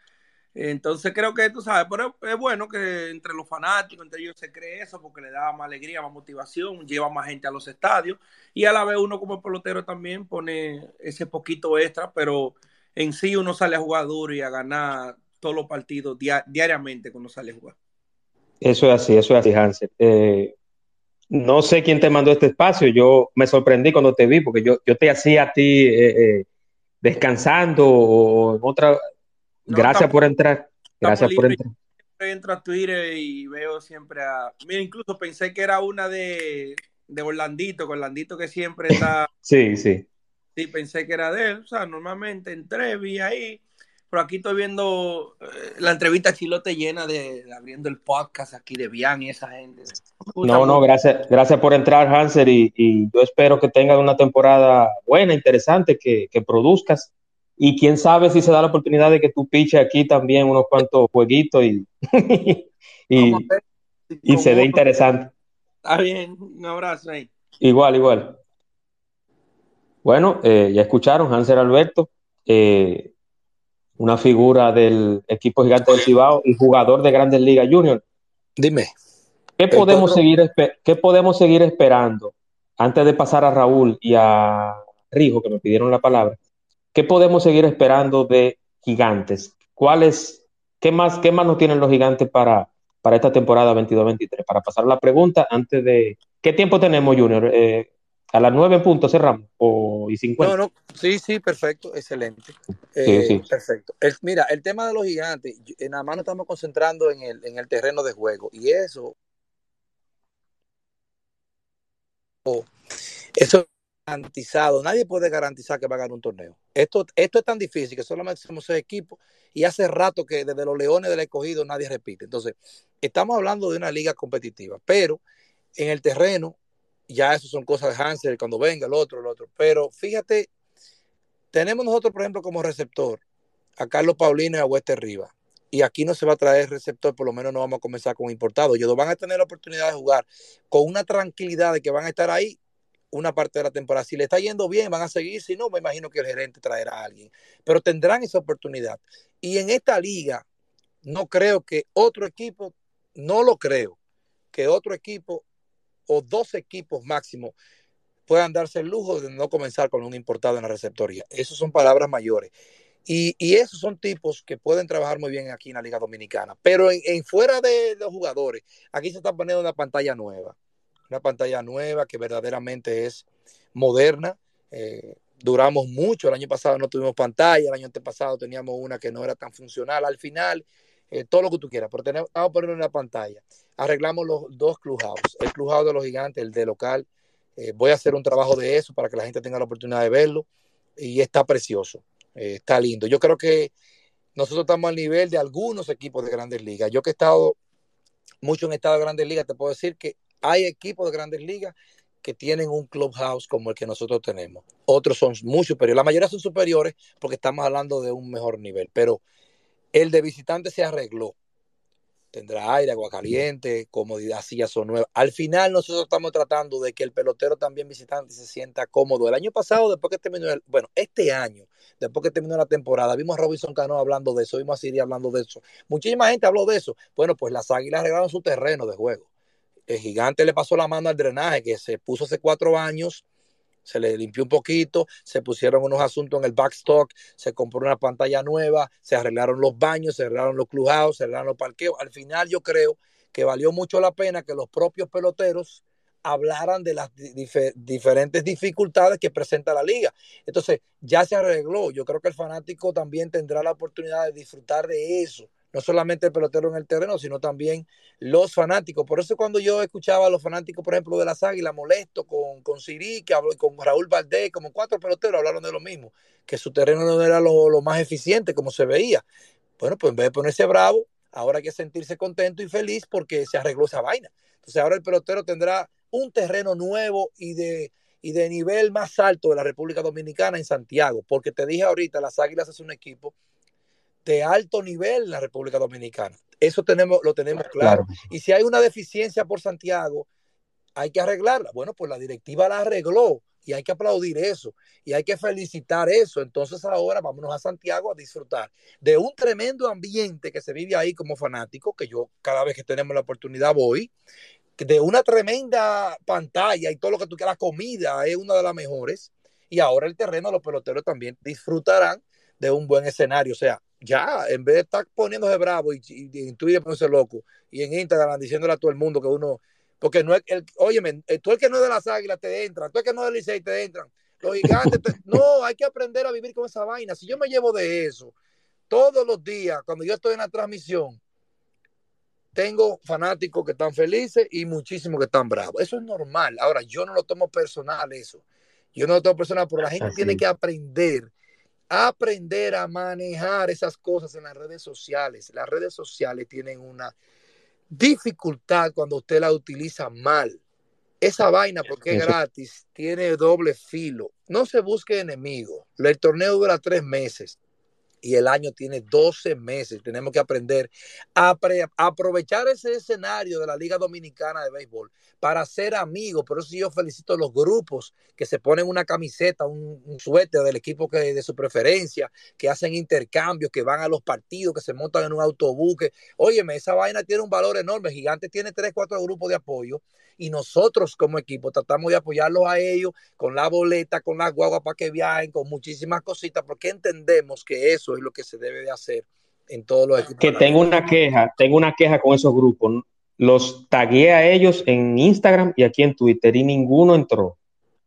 Entonces creo que tú sabes, pero es bueno que entre los fanáticos, entre ellos se cree eso porque le da más alegría, más motivación, lleva más gente a los estadios y a la vez uno como pelotero también pone ese poquito extra, pero en sí uno sale a jugar duro y a ganar todos los partidos diariamente cuando sale a jugar. Eso es así, eso es así, Hansel. Eh, no sé quién te mandó este espacio, yo me sorprendí cuando te vi porque yo, yo te hacía a ti eh, eh, descansando o en otra Gracias por entrar. Gracias por entrar. Entro a Twitter y veo siempre a. Mira, incluso pensé que era una de, de Orlandito, con Orlandito que siempre (laughs) está. sí, sí. Sí, pensé que era de él. O sea, normalmente entré, vi ahí. Pero aquí estoy viendo eh, la entrevista Chilote llena de, abriendo el podcast aquí de Bian y esa gente. No, no, gracias, gracias por entrar, Hanser, y, y, yo espero que tengas una temporada buena, interesante, que, que produzcas y quién sabe si se da la oportunidad de que tú piches aquí también unos cuantos jueguitos y, (laughs) y, se dé interesante. Está bien, un abrazo ahí. Igual, igual. Bueno, eh, ya escucharon, Hanser Alberto, eh, una figura del equipo gigante del Cibao y jugador de Grandes Ligas Junior. Dime. ¿Qué podemos, seguir, ¿Qué podemos seguir esperando antes de pasar a Raúl y a Rijo, que me pidieron la palabra? ¿qué podemos seguir esperando de gigantes? ¿Cuáles, qué más, qué más nos tienen los gigantes para, para esta temporada 22-23? Para pasar la pregunta antes de, ¿qué tiempo tenemos, Junior? Eh, A las 9 en punto cerramos, o y 50. No, no, sí, sí, perfecto, excelente. Eh, sí, sí. Perfecto. El, mira, el tema de los gigantes, nada más nos estamos concentrando en el, en el terreno de juego, y eso, eso garantizado, nadie puede garantizar que va a ganar un torneo. Esto, esto es tan difícil que solamente somos seis equipos y hace rato que desde los Leones del Escogido nadie repite. Entonces, estamos hablando de una liga competitiva, pero en el terreno ya eso son cosas de Hansel, cuando venga el otro, el otro. Pero fíjate, tenemos nosotros, por ejemplo, como receptor a Carlos Paulino y a Wester Riva. Y aquí no se va a traer receptor, por lo menos no vamos a comenzar con importados. Ellos van a tener la oportunidad de jugar con una tranquilidad de que van a estar ahí una parte de la temporada. Si le está yendo bien, van a seguir. Si no, me imagino que el gerente traerá a alguien. Pero tendrán esa oportunidad. Y en esta liga, no creo que otro equipo, no lo creo, que otro equipo o dos equipos máximo puedan darse el lujo de no comenzar con un importado en la receptoría. Esas son palabras mayores. Y, y, esos son tipos que pueden trabajar muy bien aquí en la Liga Dominicana. Pero en, fuera de los jugadores, aquí se está poniendo una pantalla nueva. Una pantalla nueva que verdaderamente es moderna. Eh, duramos mucho. El año pasado no tuvimos pantalla. El año antepasado teníamos una que no era tan funcional. Al final, eh, todo lo que tú quieras, pero tenemos, vamos a poner una pantalla. Arreglamos los dos clubhouse, el clubhouse de los gigantes, el de local. Eh, voy a hacer un trabajo de eso para que la gente tenga la oportunidad de verlo y está precioso, eh, está lindo. Yo creo que nosotros estamos al nivel de algunos equipos de grandes ligas. Yo que he estado mucho en estado de grandes ligas, te puedo decir que hay equipos de grandes ligas que tienen un clubhouse como el que nosotros tenemos. Otros son muy superiores. La mayoría son superiores porque estamos hablando de un mejor nivel, pero el de visitante se arregló. Tendrá aire, agua caliente, comodidad, sillas son nuevas. Al final nosotros estamos tratando de que el pelotero también visitante se sienta cómodo. El año pasado, después que terminó, el, bueno, este año, después que terminó la temporada, vimos a Robinson Cano hablando de eso, vimos a Siri hablando de eso. Muchísima gente habló de eso. Bueno, pues las águilas arreglaron su terreno de juego. El gigante le pasó la mano al drenaje que se puso hace cuatro años se le limpió un poquito, se pusieron unos asuntos en el backstock, se compró una pantalla nueva, se arreglaron los baños, se arreglaron los clubhouse, se arreglaron los parqueos. Al final yo creo que valió mucho la pena que los propios peloteros hablaran de las dif diferentes dificultades que presenta la liga. Entonces, ya se arregló. Yo creo que el fanático también tendrá la oportunidad de disfrutar de eso no solamente el pelotero en el terreno, sino también los fanáticos. Por eso cuando yo escuchaba a los fanáticos, por ejemplo, de las Águilas, molesto con, con Siri, que habló, con Raúl Valdés, como cuatro peloteros hablaron de lo mismo, que su terreno no era lo, lo, más eficiente como se veía. Bueno, pues en vez de ponerse bravo, ahora hay que sentirse contento y feliz porque se arregló esa vaina. Entonces ahora el pelotero tendrá un terreno nuevo y de, y de nivel más alto de la República Dominicana en Santiago, porque te dije ahorita, las Águilas es un equipo de alto nivel en la República Dominicana. Eso tenemos, lo tenemos claro. claro. Y si hay una deficiencia por Santiago, hay que arreglarla. Bueno, pues la directiva la arregló y hay que aplaudir eso y hay que felicitar eso. Entonces ahora vámonos a Santiago a disfrutar de un tremendo ambiente que se vive ahí como fanático, que yo cada vez que tenemos la oportunidad voy, de una tremenda pantalla y todo lo que tú quieras, comida es una de las mejores. Y ahora el terreno, los peloteros también disfrutarán de un buen escenario. O sea, ya, en vez de estar poniéndose bravo y, y, y en Twitter poniéndose loco y en Instagram diciéndole a todo el mundo que uno, porque no es el, óyeme, tú el que no es de las águilas te entra, tú el que no es del Licey te entran, los gigantes, te, no, hay que aprender a vivir con esa vaina. Si yo me llevo de eso todos los días, cuando yo estoy en la transmisión, tengo fanáticos que están felices y muchísimos que están bravos. Eso es normal. Ahora, yo no lo tomo personal eso. Yo no lo tomo personal, pero la gente Así. tiene que aprender aprender a manejar esas cosas en las redes sociales. Las redes sociales tienen una dificultad cuando usted la utiliza mal. Esa vaina, porque es gratis, tiene doble filo. No se busque enemigos. El torneo dura tres meses y el año tiene 12 meses. Tenemos que aprender a, aprovechar ese escenario de la Liga Dominicana de Béisbol para ser amigos. Por eso yo felicito a los grupos que se ponen una camiseta, un, suéter del equipo que, de su preferencia, que hacen intercambios, que van a los partidos, que se montan en un autobús. Que, óyeme, esa vaina tiene un valor enorme. Gigante tiene tres, cuatro grupos de apoyo y nosotros como equipo tratamos de apoyarlos a ellos con la boleta, con las guaguas para que viajen, con muchísimas cositas, porque entendemos que eso es lo que se debe de hacer en todos los equipos. Que tengo una queja, tengo una queja con esos grupos. Los tagué a ellos en Instagram y aquí en Twitter y ninguno entró.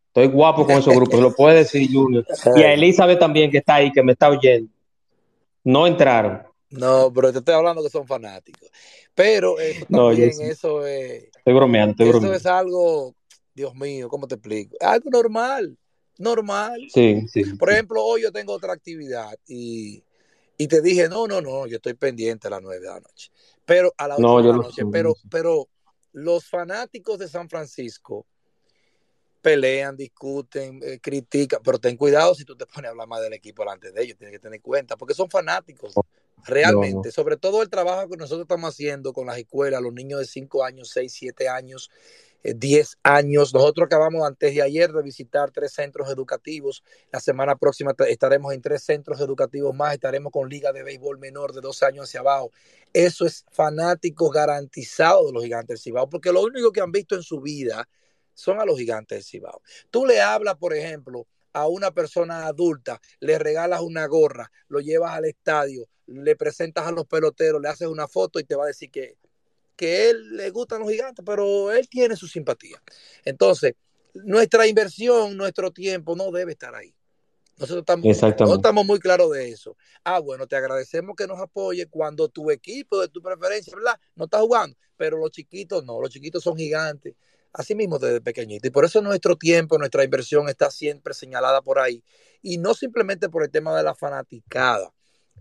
Estoy guapo con esos grupos, lo puede decir Junior. (laughs) Y a Elizabeth también, que está ahí, que me está oyendo. No entraron. No, pero te estoy hablando que son fanáticos. Pero (laughs) eso también, eso es. Estoy bromeando, estoy Eso es algo, Dios mío, ¿cómo te explico? Algo normal, normal. Sí, sí. Por ejemplo, hoy yo tengo otra actividad y, y te dije, no, no, no, yo estoy pendiente a las nueve de la noche. Pero a las no, de la noche, pero, pero los fanáticos de San Francisco pelean, discuten, eh, critican, pero ten cuidado si tú te pones a hablar más del equipo delante de ellos, tienes que tener cuenta, porque son fanáticos realmente, sobre todo el trabajo que nosotros estamos haciendo con las escuelas, los niños de 5 años, 6, 7 años, 10 eh, años. Nosotros acabamos antes de ayer de visitar tres centros educativos. La semana próxima estaremos en tres centros educativos más. Estaremos con liga de béisbol menor de 12 años hacia abajo. Eso es fanático garantizado de los gigantes del Cibao, porque lo único que han visto en su vida son a los gigantes del Cibao. Tú le hablas, por ejemplo, a una persona adulta, le regalas una gorra, lo llevas al estadio, le presentas a los peloteros, le haces una foto y te va a decir que, que él le gustan los gigantes, pero él tiene su simpatía. Entonces, nuestra inversión, nuestro tiempo no debe estar ahí. Nosotros estamos, no estamos muy claros de eso. Ah, bueno, te agradecemos que nos apoye cuando tu equipo de tu preferencia, ¿verdad? No está jugando, pero los chiquitos no, los chiquitos son gigantes así mismo desde pequeñito. Y por eso nuestro tiempo, nuestra inversión está siempre señalada por ahí. Y no simplemente por el tema de la fanaticada.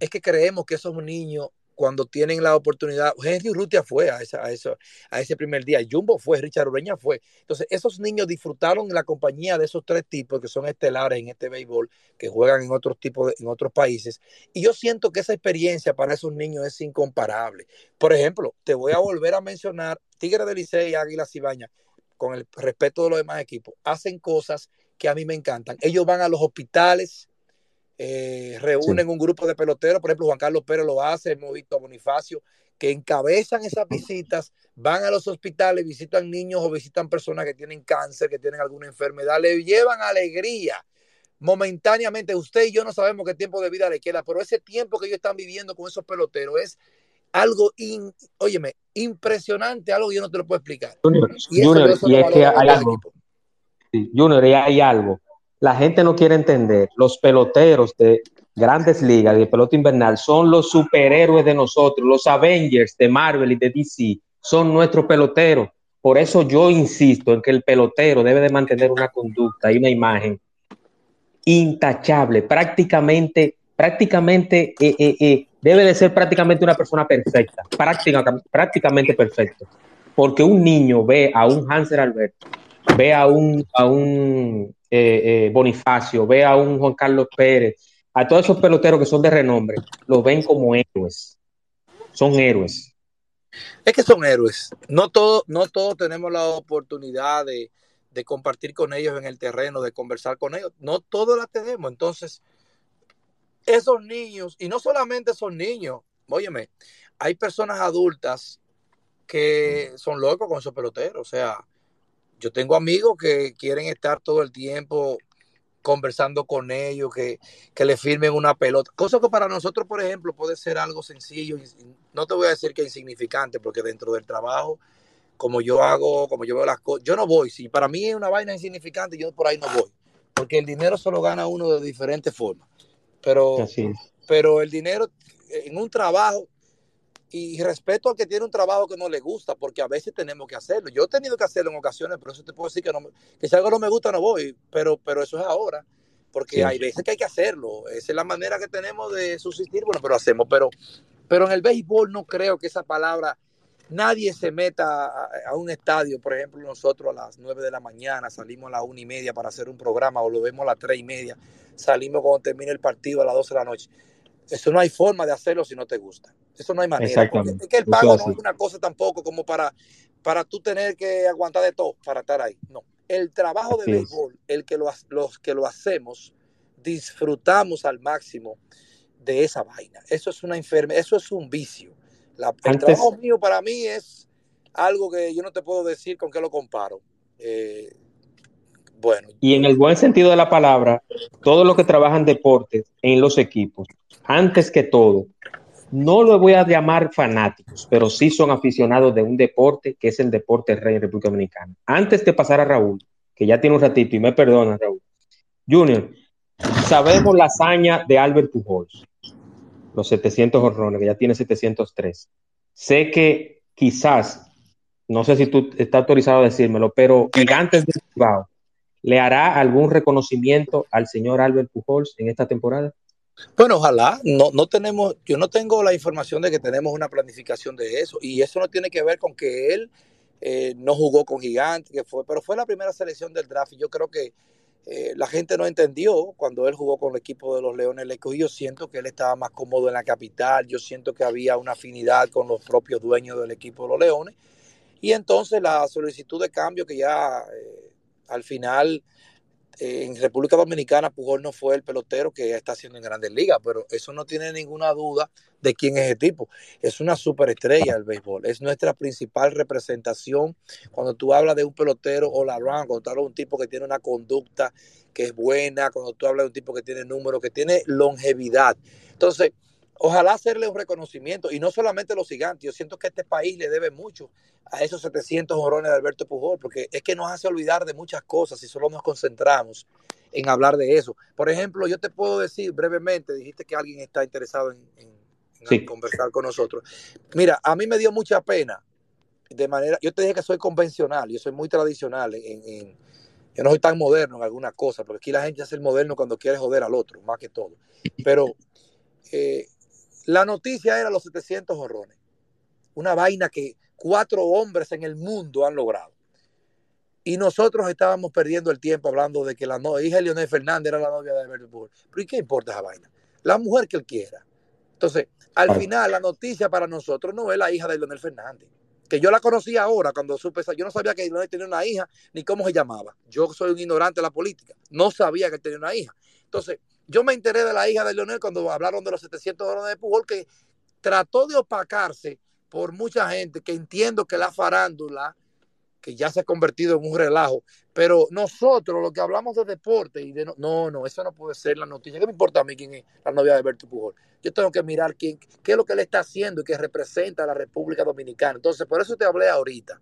Es que creemos que esos niños, cuando tienen la oportunidad, Henry Urrutia fue a, esa, a, eso, a ese primer día, Jumbo fue, Richard Ureña fue. Entonces, esos niños disfrutaron la compañía de esos tres tipos que son estelares en este béisbol, que juegan en otros tipos, en otros países. Y yo siento que esa experiencia para esos niños es incomparable. Por ejemplo, te voy a volver a mencionar Tigre de Licey y Águila Cibaña con el respeto de los demás equipos, hacen cosas que a mí me encantan. Ellos van a los hospitales, eh, reúnen un grupo de peloteros, por ejemplo, Juan Carlos Pérez lo hace, hemos visto a Bonifacio, que encabezan esas visitas, van a los hospitales, visitan niños o visitan personas que tienen cáncer, que tienen alguna enfermedad, le llevan alegría momentáneamente. Usted y yo no sabemos qué tiempo de vida le queda, pero ese tiempo que ellos están viviendo con esos peloteros es algo, in, óyeme, impresionante, algo que yo no te lo puedo explicar. Junior, y, Junior, y es que hay algo. Junior, y hay algo. La gente no quiere entender. Los peloteros de grandes ligas de pelota invernal son los superhéroes de nosotros. Los Avengers de Marvel y de DC son nuestros peloteros. Por eso yo insisto en que el pelotero debe de mantener una conducta y una imagen intachable, prácticamente, prácticamente eh, eh, eh, debe de ser prácticamente una persona perfecta, prácticamente perfecto. Porque un niño ve a un Hanser Alberto, ve a un, a un eh, eh, Bonifacio, ve a un Juan Carlos Pérez, a todos esos peloteros que son de renombre, los ven como héroes. Son héroes. Es que son héroes. No todos no todos tenemos la oportunidad de, de compartir con ellos en el terreno, de conversar con ellos. No todos la tenemos. Entonces, esos niños, y no solamente esos niños, óyeme, hay personas adultas que son locos con esos peloteros. O sea, yo tengo amigos que quieren estar todo el tiempo conversando con ellos, que, que le firmen una pelota. Cosa que para nosotros, por ejemplo, puede ser algo sencillo. No te voy a decir que insignificante, porque dentro del trabajo, como yo hago, como yo veo las cosas, yo no voy. Si para mí es una vaina insignificante, yo por ahí no voy. Porque el dinero solo gana uno de diferentes formas. Pero, pero el dinero en un trabajo, y respeto al que tiene un trabajo que no le gusta, porque a veces tenemos que hacerlo. Yo he tenido que hacerlo en ocasiones, pero eso te puedo decir que, no, que si algo no me gusta no voy, pero, pero eso es ahora, porque hay veces que hay que hacerlo. Esa es la manera que tenemos de subsistir, bueno, pero hacemos. Pero, pero en el béisbol no creo que esa palabra nadie se meta a, un estadio, por ejemplo, nosotros a las 9 de la mañana salimos a las una y media para hacer un programa o lo vemos a las 3 y media, salimos cuando termine el partido a las 12 de la noche. Eso no hay forma de hacerlo si no te gusta. Eso no hay manera. Es que el pago no es una cosa tampoco como para, para tú tener que aguantar de todo para estar ahí. No. El trabajo de béisbol, el que los que lo hacemos, disfrutamos al máximo de esa vaina. Eso es una enfermedad, eso es un vicio el trabajo mío para mí es algo que yo no te puedo decir con qué lo comparo. Eh, bueno. Y en el buen sentido de la palabra, todos los que trabajan deportes en los equipos, antes que todo, no lo voy a llamar fanáticos, pero sí son aficionados de un deporte que es el deporte rey en República Dominicana. Antes de pasar a Raúl, que ya tiene un ratito y me perdona, Raúl. Junior, sabemos la hazaña de Albert Pujols, los 700 horrones, que ya tiene 703. Sé que quizás, no sé si tú estás autorizado a decírmelo, pero Gigantes de Cibao, ¿le hará algún reconocimiento al señor Albert Pujols en esta temporada? Bueno, ojalá. No, no tenemos, yo no tengo la información de que tenemos una planificación de eso. Y eso no tiene que ver con que él eh, no jugó con Gigantes, que fue, pero fue la primera selección del draft. Y yo creo que eh, la gente no entendió cuando él jugó con el equipo de los Leones Yo siento que él estaba más cómodo en la capital. Yo siento que había una afinidad con los propios dueños del equipo de los Leones. Y entonces la solicitud de cambio que ya eh, al final en República Dominicana Pujol no fue el pelotero que está haciendo en Grandes Ligas, pero eso no tiene ninguna duda de quién es el tipo. Es una superestrella del béisbol, es nuestra principal representación. Cuando tú hablas de un pelotero o la run, cuando tú hablas de un tipo que tiene una conducta que es buena, cuando tú hablas de un tipo que tiene números, que tiene longevidad. Entonces, ojalá hacerle un reconocimiento, y no solamente los gigantes, yo siento que este país le debe mucho a esos 700 jorones de Alberto Pujol, porque es que nos hace olvidar de muchas cosas y solo nos concentramos en hablar de eso. Por ejemplo, yo te puedo decir brevemente, dijiste que alguien está interesado en, conversar con nosotros. Mira, a mí me dio mucha pena, de manera, yo te dije que soy convencional, yo soy muy tradicional, en, yo no soy tan moderno en algunas cosas, porque aquí la gente hace el moderno cuando quiere joder al otro, más que todo. Pero eh, la noticia era los 700 horrones. Una vaina que cuatro hombres en el mundo han logrado. Y nosotros estábamos perdiendo el tiempo hablando de que la hija de Leonel Fernández era la novia de Alberto Pujol. Pero ¿y qué importa esa vaina? La mujer que él quiera. Entonces, al final, la noticia para nosotros no es la hija de Leonel Fernández. Que yo la conocí ahora cuando supe Yo no sabía que Leonel tenía una hija ni cómo se llamaba. Yo soy un ignorante de la política. No sabía que él tenía una hija. Entonces, yo me enteré de la hija de Leonel cuando hablaron de los 700 dólares de Pujol, que trató de opacarse por mucha gente, que entiendo que la farándula, que ya se ha convertido en un relajo, pero nosotros, lo que hablamos de deporte y de no, no, no, eso no puede ser la noticia. ¿Qué me importa a mí quién es la novia de Alberto Pujol? Yo tengo que mirar quién, qué es lo que él está haciendo y que representa a la República Dominicana. Entonces, por eso te hablé ahorita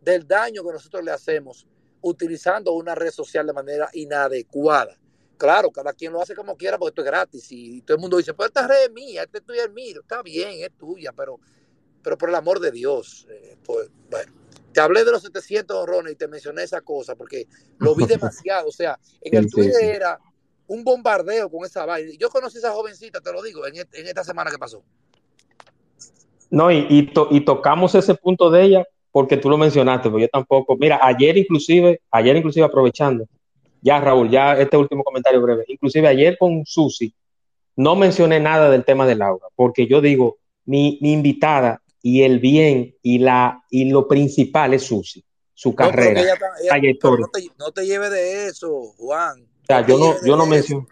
del daño que nosotros le hacemos utilizando una red social de manera inadecuada. Claro, cada quien lo hace como quiera porque esto es gratis y todo el mundo dice, pues esta red es mía, este es tuya es mío, está bien, es tuya, pero, pero por el amor de Dios, eh, pues bueno, te hablé de los 700 honrones y te mencioné esa cosa porque lo vi (laughs) demasiado, o sea, en el Twitter era un bombardeo con esa vaina. Yo conocí a esa jovencita, te lo digo, en, esta semana que pasó. No, y, y, tocamos ese punto de ella porque tú lo mencionaste, pero yo tampoco. Mira, ayer inclusive, ayer inclusive aprovechando, ya, Raúl, ya este último comentario breve. Inclusive ayer con Susi no mencioné nada del tema de Laura, porque yo digo, mi, invitada y el bien y, la, y lo principal es Susi, su carrera, no, te, lleve de eso, Juan. O sea, yo no, yo no menciono.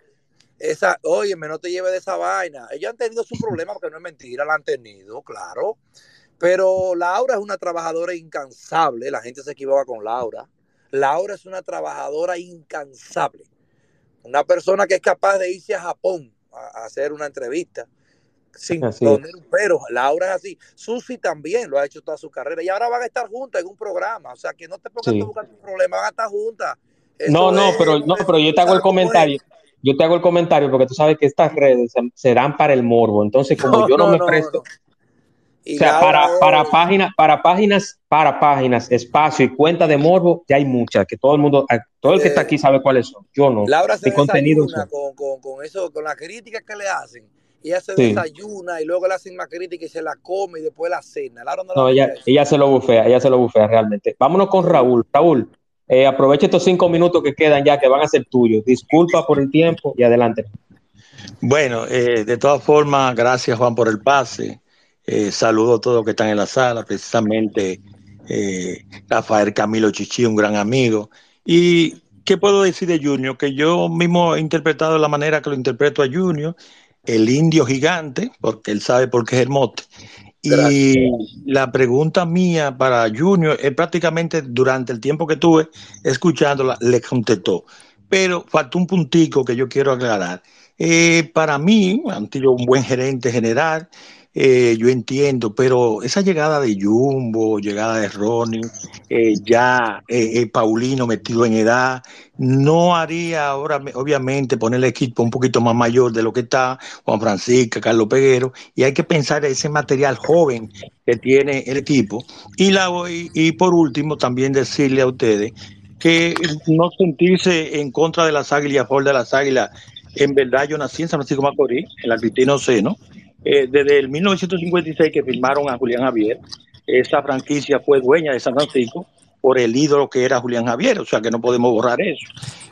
Esa, óyeme, no te lleve de esa vaina. Ellos han tenido su problema, porque no es mentira, la han tenido, claro. Pero Laura es una trabajadora incansable, la gente se equivoca con Laura. Laura es una trabajadora incansable, una persona que es capaz de irse a Japón a, hacer una entrevista sin poner un pero. Laura es así. Susi también lo ha hecho toda su carrera y ahora van a estar juntas en un programa. O sea, que no te pongas a buscar un problema, van a estar juntas. no, no, pero, no, pero yo te hago el comentario. Yo te hago el comentario porque tú sabes que estas redes se, dan para el morbo. Entonces, como yo no, me presto, o sea, para, para, páginas, para páginas, para páginas, espacio y cuenta de morbo, ya hay muchas, que todo el mundo, eh, todo el que está aquí sabe cuáles son. Yo no. Laura se desayuna con, con, con, eso, con la crítica que le hacen. Ella se desayuna y luego le hacen más crítica y se la come y después la cena. no, ella, ella, se lo bufea, ella se lo bufea realmente. Vámonos con Raúl. Raúl, eh, aprovecha estos cinco minutos que quedan ya, que van a ser tuyos. Disculpa por el tiempo y adelante. Bueno, eh, de todas formas, gracias Juan por el pase. Eh, saludo a todos los que están en la sala, precisamente eh, Rafael Camilo Chichi, un gran amigo. ¿Y qué puedo decir de Junior? Que yo mismo he interpretado de la manera que lo interpreto a Junior, el indio gigante, porque él sabe por qué es el mote. Y la pregunta mía para Junior es prácticamente durante el tiempo que tuve escuchándola, le contestó. Pero falta un puntico que yo quiero aclarar. Eh, para mí, han sido un buen gerente general, eh, yo entiendo, pero esa llegada de Jumbo, llegada de Ronnie, eh, ya eh, eh, Paulino metido en edad. No haría ahora, obviamente, poner el equipo un poquito más mayor de lo que está, Juan Francisco, Carlos Peguero, y hay que pensar en ese material joven que tiene el equipo. Y, la, y, y por último, también decirle a ustedes que no sentirse en contra de las águilas a favor de las águilas. En verdad, yo nací en San Francisco Macorís, en la Cristina Oceno, eh, desde el 1956 que firmaron a Julián Javier, esa franquicia fue dueña de San Francisco por el ídolo que era Julián Javier, o sea que no podemos borrar eso.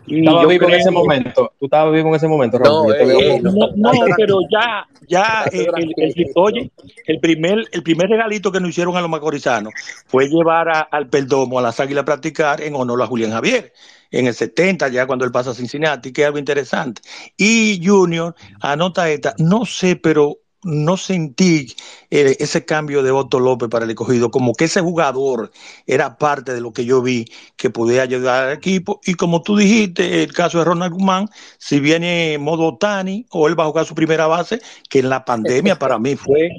Y estaba vivo en ese momento. Tú estabas vivo en ese momento, No, eh, no, no, pero ya, ya, el, el, el, oye, el primer, el primer regalito que nos hicieron a los macorizanos fue llevar a, al Perdomo, a las águilas a practicar en honor a Julián Javier en el 70, ya cuando él pasa a Cincinnati, que es algo interesante. Y Junior, anota esta, no sé, pero no sentí eh, ese cambio de Otto López para el escogido, como que ese jugador era parte de lo que yo vi que podía ayudar al equipo. Y como tú dijiste, el caso de Ronald Guzmán, si viene modo Tani o él va a jugar su primera base, que en la pandemia para mí fue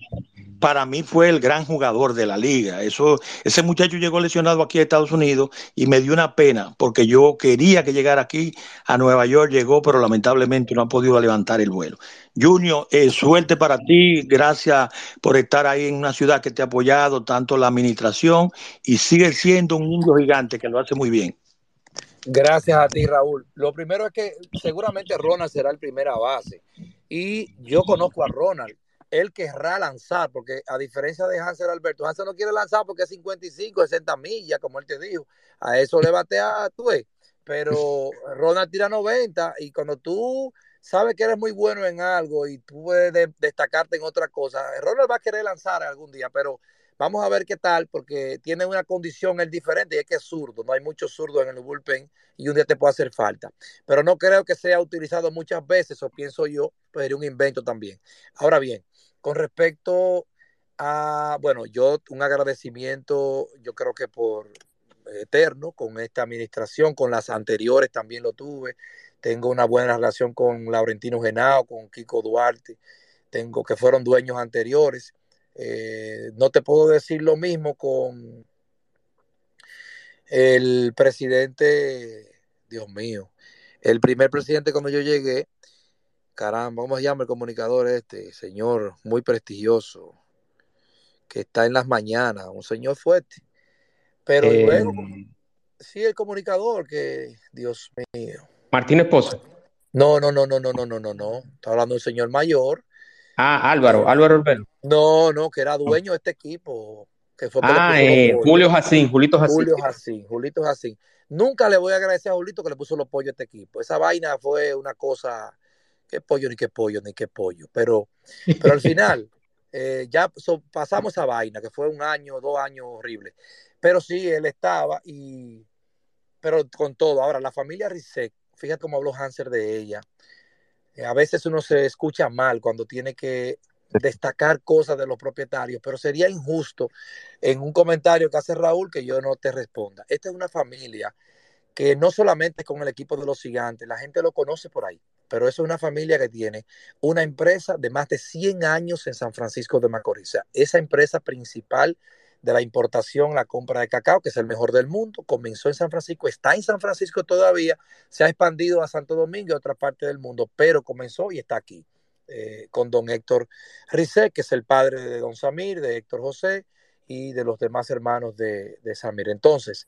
para mí fue el gran jugador de la liga. Eso, ese muchacho llegó lesionado aquí a Estados Unidos y me dio una pena porque yo quería que llegara aquí a Nueva York, llegó, pero lamentablemente no ha podido levantar el vuelo. Junior, eh, suerte para ti, gracias por estar ahí en una ciudad que te ha apoyado tanto la administración y sigue siendo un indio gigante que lo hace muy bien. Gracias a ti, Raúl. Lo primero es que seguramente Ronald será el primera base. Y yo conozco a Ronald él querrá lanzar, porque a diferencia de Hansel Alberto, Hansel no quiere lanzar porque es 55, 60 millas, como él te dijo. A eso le batea tú, pero (laughs) Ronald tira 90 y cuando tú sabes que eres muy bueno en algo y tú puedes destacarte en otra cosa, Ronald va a querer lanzar algún día, pero vamos a ver qué tal, porque tiene una condición el diferente y es que es zurdo, no hay muchos zurdos en el bullpen y un día te puede hacer falta. Pero no creo que sea utilizado muchas veces, o pienso yo, pues sería un invento también. Ahora bien, con respecto a, bueno, yo un agradecimiento, yo creo que por eterno con esta administración, con las anteriores también lo tuve. Tengo una buena relación con Laurentino Genao, con Kiko Duarte, tengo que fueron dueños anteriores. Eh, no te puedo decir lo mismo con el presidente, Dios mío, el primer presidente cuando yo llegué, caramba, ¿cómo se llama el comunicador este? Señor muy prestigioso, que está en las mañanas, un señor fuerte. Pero eh, luego, sí, el comunicador, que, Dios mío. Martín Esposo. No, no, no, no, no, no, no, no, no. Está hablando de un señor mayor. Ah, Álvaro, Álvaro Urbano. No, no, que era dueño de este equipo. Que fue ah, eh, Julio Jacín, Julito Jacín. Julio Jacín, Julito Jacín. Nunca le voy a agradecer a Julito que le puso los pollos a este equipo. Esa vaina fue una cosa qué pollo, ni qué pollo, ni qué pollo. Pero, (laughs) pero al final, eh, ya pasamos esa vaina, que fue un año, dos años horribles. Pero sí, él estaba y. Pero con todo, ahora la familia Rizek, fíjate cómo habló Hanser de ella. Eh, a veces uno se escucha mal cuando tiene que destacar cosas de los propietarios, pero sería injusto en un comentario que hace Raúl que yo no te responda. Esta es una familia que no solamente es con el equipo de los gigantes, la gente lo conoce por ahí pero eso es una familia que tiene una empresa de más de 100 años en San Francisco de Macorís. esa empresa principal de la importación, la compra de cacao, que es el mejor del mundo, comenzó en San Francisco, está en San Francisco todavía, se ha expandido a Santo Domingo y a otra parte del mundo, pero comenzó y está aquí. Eh, con don Héctor Rizé, que es el padre de don Samir, de Héctor José y de los demás hermanos de, de Samir. Entonces,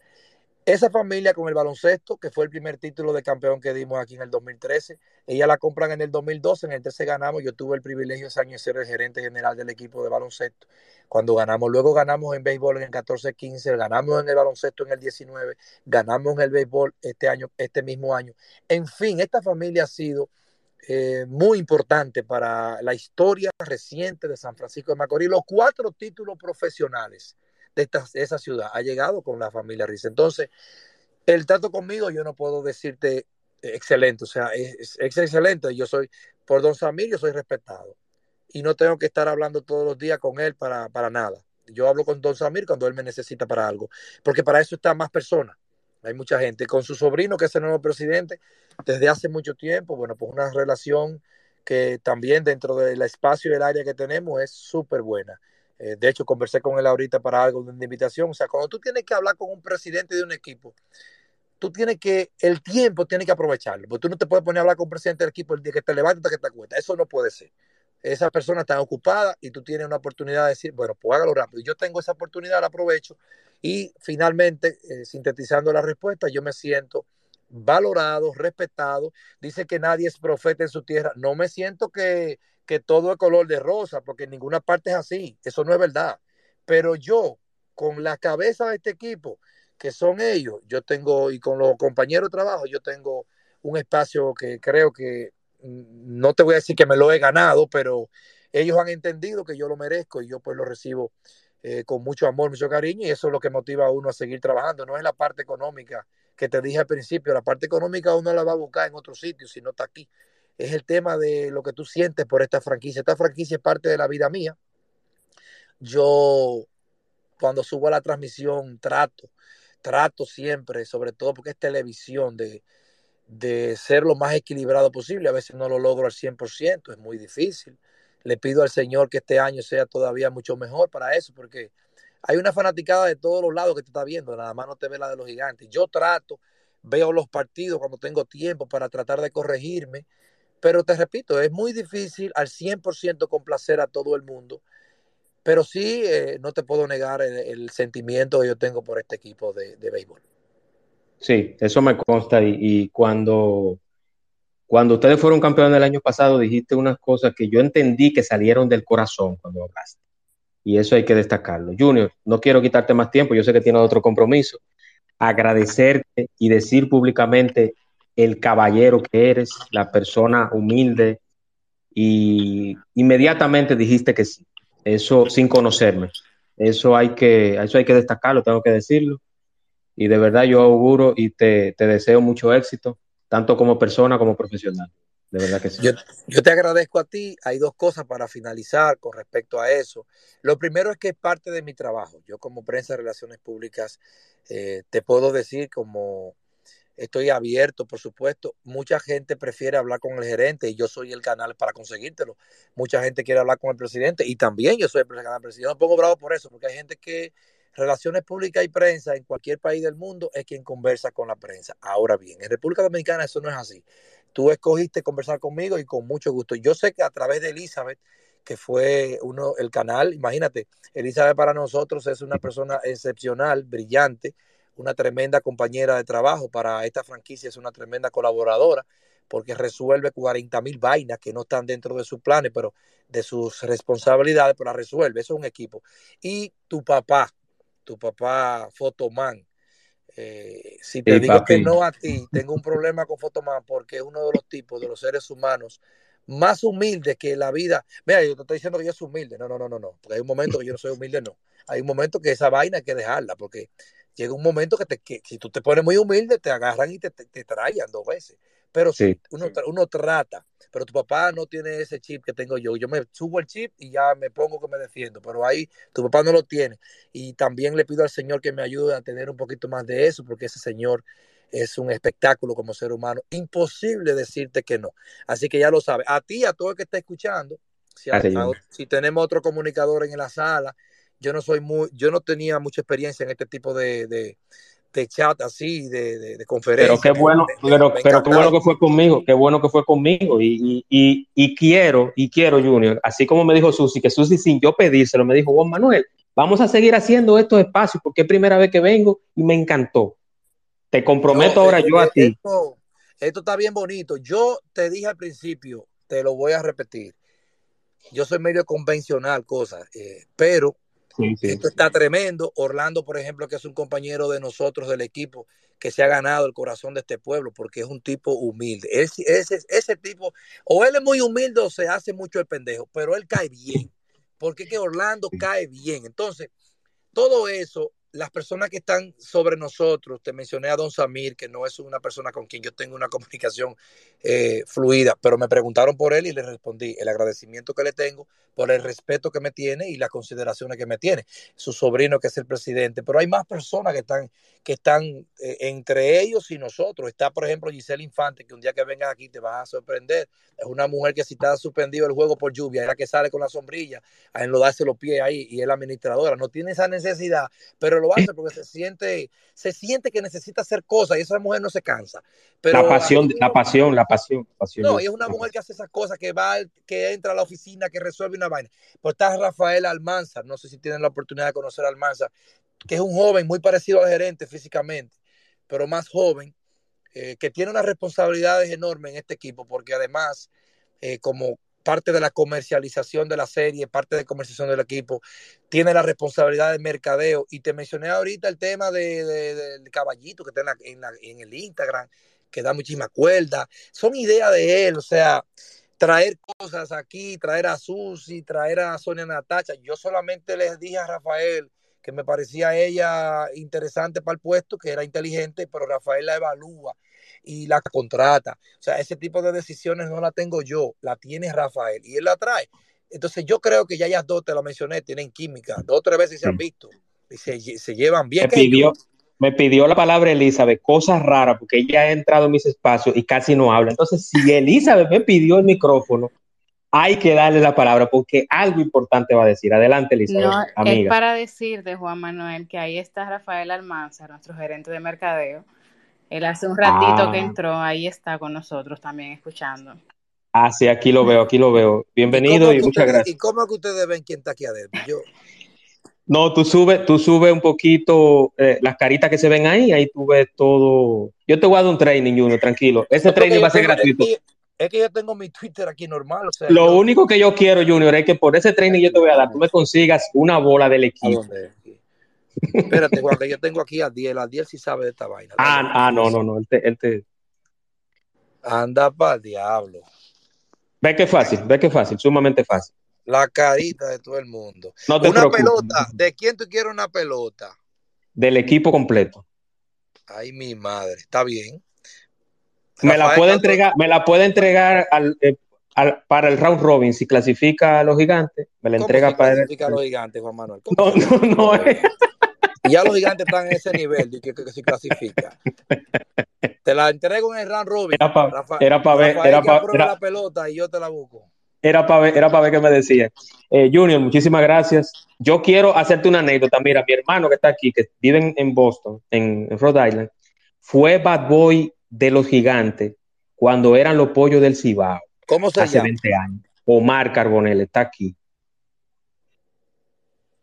esa familia con el baloncesto, que fue el primer título de campeón que dimos aquí en el 2013, ella la compran en el 2012, en el 13 ganamos, yo tuve el privilegio ese año de ser el gerente general del equipo de baloncesto. Cuando ganamos, luego ganamos en béisbol en el 14-15, ganamos en el baloncesto en el 19, ganamos en el béisbol este año, este mismo año. En fin, esta familia ha sido eh, muy importante para la historia reciente de San Francisco de Macorís. Los cuatro títulos profesionales de, esa ciudad ha llegado con la familia Riz. Entonces, el trato conmigo yo no puedo decirte excelente, o sea, es, excelente. Yo soy, por don Samir, yo soy respetado. Y no tengo que estar hablando todos los días con él para, para nada. Yo hablo con don Samir cuando él me necesita para algo, porque para eso está más personas. Hay mucha gente. Con su sobrino, que es el nuevo presidente, desde hace mucho tiempo, bueno, pues una relación que también dentro del espacio y el área que tenemos es súper buena Eh, de hecho, conversé con él ahorita para algo de invitación. O sea, cuando tú tienes que hablar con un presidente de un equipo, tú tienes que, el tiempo tienes que aprovecharlo, porque tú no te puedes poner a hablar con un presidente del equipo el día que te levantas hasta que te acuestas. Eso no puede ser. Esa persona está ocupada y tú tienes una oportunidad de decir, bueno, pues hágalo rápido. Yo tengo esa oportunidad, la aprovecho. Y finalmente, eh, sintetizando la respuesta, yo me siento valorado, respetado. Dice que nadie es profeta en su tierra. No me siento que, que todo es color de rosa, porque en ninguna parte es así. Eso no es verdad. Pero yo, con la cabeza de este equipo, que son ellos, yo tengo, y con los compañeros de trabajo, yo tengo un espacio que creo que, mm, no te voy a decir que me lo he ganado, pero ellos han entendido que yo lo merezco y yo pues lo recibo eh, con mucho amor, mucho cariño y eso es lo que motiva a uno a seguir trabajando. No es la parte económica que te dije al principio, la parte económica uno la va a buscar en otro sitio si no está aquí. Es el tema de lo que tú sientes por esta franquicia. Esta franquicia es parte de la vida mía. Yo cuando subo a la transmisión trato trato siempre, sobre todo porque es televisión, de, de ser lo más equilibrado posible. A veces no lo logro al 100%, es muy difícil. Le pido al Señor que este año sea todavía mucho mejor para eso, porque hay una fanaticada de todos los lados que te está viendo, nada más no te ve la de los gigantes. Yo trato, veo los partidos cuando tengo tiempo para tratar de corregirme, pero te repito, es muy difícil al 100% complacer a todo el mundo pero sí, eh, no te puedo negar el, sentimiento que yo tengo por este equipo de, béisbol. Sí, eso me consta. Y, cuando, cuando ustedes fueron campeones del año pasado, dijiste unas cosas que yo entendí que salieron del corazón cuando hablaste. Y eso hay que destacarlo. Junior, no quiero quitarte más tiempo, yo sé que tienes otro compromiso. Agradecerte y decir públicamente el caballero que eres, la persona humilde, y inmediatamente dijiste que sí eso sin conocerme. Eso hay que, eso hay que destacarlo, tengo que decirlo. Y de verdad yo auguro y te, te deseo mucho éxito, tanto como persona como profesional. De verdad que sí. Yo, te agradezco a ti. Hay dos cosas para finalizar con respecto a eso. Lo primero es que es parte de mi trabajo. Yo como prensa de relaciones públicas eh, te puedo decir como estoy abierto, por supuesto. Mucha gente prefiere hablar con el gerente y yo soy el canal para conseguírtelo. Mucha gente quiere hablar con el presidente y también yo soy el canal presidente. Me pongo bravo por eso, porque hay gente que relaciones públicas y prensa en cualquier país del mundo es quien conversa con la prensa. Ahora bien, en República Dominicana eso no es así. Tú escogiste conversar conmigo y con mucho gusto. Yo sé que a través de Elizabeth, que fue uno el canal, imagínate, Elizabeth para nosotros es una persona excepcional, brillante, una tremenda compañera de trabajo para esta franquicia, es una tremenda colaboradora porque resuelve 40 mil vainas que no están dentro de sus planes, pero de sus responsabilidades, pero la resuelve. Eso es un equipo. Y tu papá, tu papá Fotoman, eh, si te digo que no a ti, tengo un problema con Fotoman porque es uno de los tipos de los seres humanos más humildes que la vida. Mira, yo te estoy diciendo que yo soy humilde. No, no, no, no, no. Porque hay un momento que yo no soy humilde, no. Hay un momento que esa vaina hay que dejarla, porque llega un momento que, te, que si tú te pones muy humilde, te agarran y te, te, te trayan dos veces. Pero sí. uno, uno trata, pero tu papá no tiene ese chip que tengo yo. Yo me subo el chip y ya me pongo que me defiendo, pero ahí tu papá no lo tiene. Y también le pido al Señor que me ayude a tener un poquito más de eso, porque ese Señor es un espectáculo como ser humano. Imposible decirte que no. Así que ya lo sabes. A ti, a todo el que está escuchando, si, si tenemos otro comunicador en la sala, yo no soy muy, yo no tenía mucha experiencia en este tipo de, de, de chat así, de, de, de conferencias. Pero qué bueno, pero, pero qué bueno que fue conmigo, qué bueno que fue conmigo. Y, y, y, quiero, y quiero, Junior, así como me dijo Susi, que Susi sin yo pedírselo, me dijo, Juan Manuel, vamos a seguir haciendo estos espacios porque es primera vez que vengo y me encantó. Te comprometo ahora yo a ti. Esto, esto está bien bonito. Yo te dije al principio, te lo voy a repetir. Yo soy medio convencional, cosas, eh, pero esto está tremendo. Orlando, por ejemplo, que es un compañero de nosotros del equipo, que se ha ganado el corazón de este pueblo porque es un tipo humilde. Ese, ese, ese tipo, o él es muy humilde o se hace mucho el pendejo, pero él cae bien. Porque que Orlando cae bien. Entonces, todo eso las personas que están sobre nosotros, te mencioné a Don Samir, que no es una persona con quien yo tengo una (laughs) comunicación eh, fluida, pero me preguntaron por él y le respondí el agradecimiento que le tengo por el respeto que me tiene y las consideraciones que me tiene. Su sobrino que es el presidente, pero hay más personas que están, que están eh, entre ellos y nosotros. Está, por ejemplo, Giselle Infante, que un día que vengas aquí te vas a sorprender. Es una mujer que si está suspendido el juego por lluvia, es la que sale con la sombrilla a enlodarse los pies ahí y es la administradora. No tiene esa necesidad, pero lo hace porque se siente, se siente que necesita hacer cosas y esa mujer no se cansa. Pero la pasión, la pasión, la pasión, pasión. No, y es una mujer que hace esas cosas, que va, que entra a la oficina, que resuelve una vaina. Pues está Rafael Almanzar, no sé si tienen la oportunidad de conocer a Almanzar, que es un joven muy parecido al gerente físicamente, pero más joven, eh, que tiene unas responsabilidades enormes en este equipo, porque además, eh, como parte de la comercialización de la serie, parte de comercialización del equipo, tiene la responsabilidad de mercadeo. Y te mencioné ahorita el tema de, del caballito que está en, en, el Instagram, que da muchísima cuerda. Son ideas de él, o sea, traer cosas aquí, traer a Susi, traer a Sonia Natacha. Yo solamente les dije a Rafael que me parecía ella interesante para el puesto, que era inteligente, pero Rafael la evalúa y la contrata. O sea, ese tipo de decisiones no la tengo yo, la tiene Rafael y él la trae. Entonces yo creo que ya ellas dos, te lo mencioné, tienen química, dos o tres veces se han visto y se, se llevan bien. Me pidió, me pidió la palabra Elizabeth, cosas raras, porque ella ha entrado en mis espacios y casi no habla. Entonces, si (laughs) Elizabeth me pidió el micrófono, hay que darle la palabra porque algo importante va a decir. Adelante, Elizabeth. No, amiga. es para decir de Juan Manuel que ahí está Rafael Almanza, nuestro gerente de mercadeo. Él hace un ratito que ah. entró, ahí está con nosotros también escuchando. Ah, sí, aquí lo veo, aquí lo veo. Bienvenido y, muchas gracias. ¿Y cómo es que ustedes ven quién está aquí adentro? Yo... No, tú subes, tú subes un poquito eh, las caritas que se ven ahí, ahí tú ves todo. Yo te voy a dar un training, Junior, tranquilo. Ese training va a ser gratuito. Es que, yo tengo mi Twitter aquí normal. Lo único que yo quiero, Junior, es que por ese training yo te voy a dar, tú me consigas una bola del equipo. Espérate, Juan, que yo tengo aquí a 10. A 10 sí sabe de esta vaina. Ah, ah no, no, no. Él te, él te... Anda para el diablo. Ve que fácil, ve que fácil, sumamente fácil. La carita de todo el mundo. una pelota. ¿De quién tú quieres una pelota? Del equipo completo. Ay, mi madre. Está bien. Me la puede entregar, me la puede entregar eh, al, para el round robin si clasifica a los gigantes. Me la entrega si para clasifica a los gigantes, Juan Manuel. No, no, no. Y ya los gigantes están en ese nivel de que, que, se clasifica. Te la entrego en el round robin. Era para ver. Era para la pelota y yo te la busco. Era para ver, era para ver qué me decía. Eh, Junior, muchísimas gracias. Yo quiero hacerte una anécdota. Mira, mi hermano que está aquí, que vive en, Boston, en, Rhode Island, fue bad boy de los gigantes cuando eran los pollos del Cibao. ¿Cómo se hace 20 años. Omar Carbonell está aquí.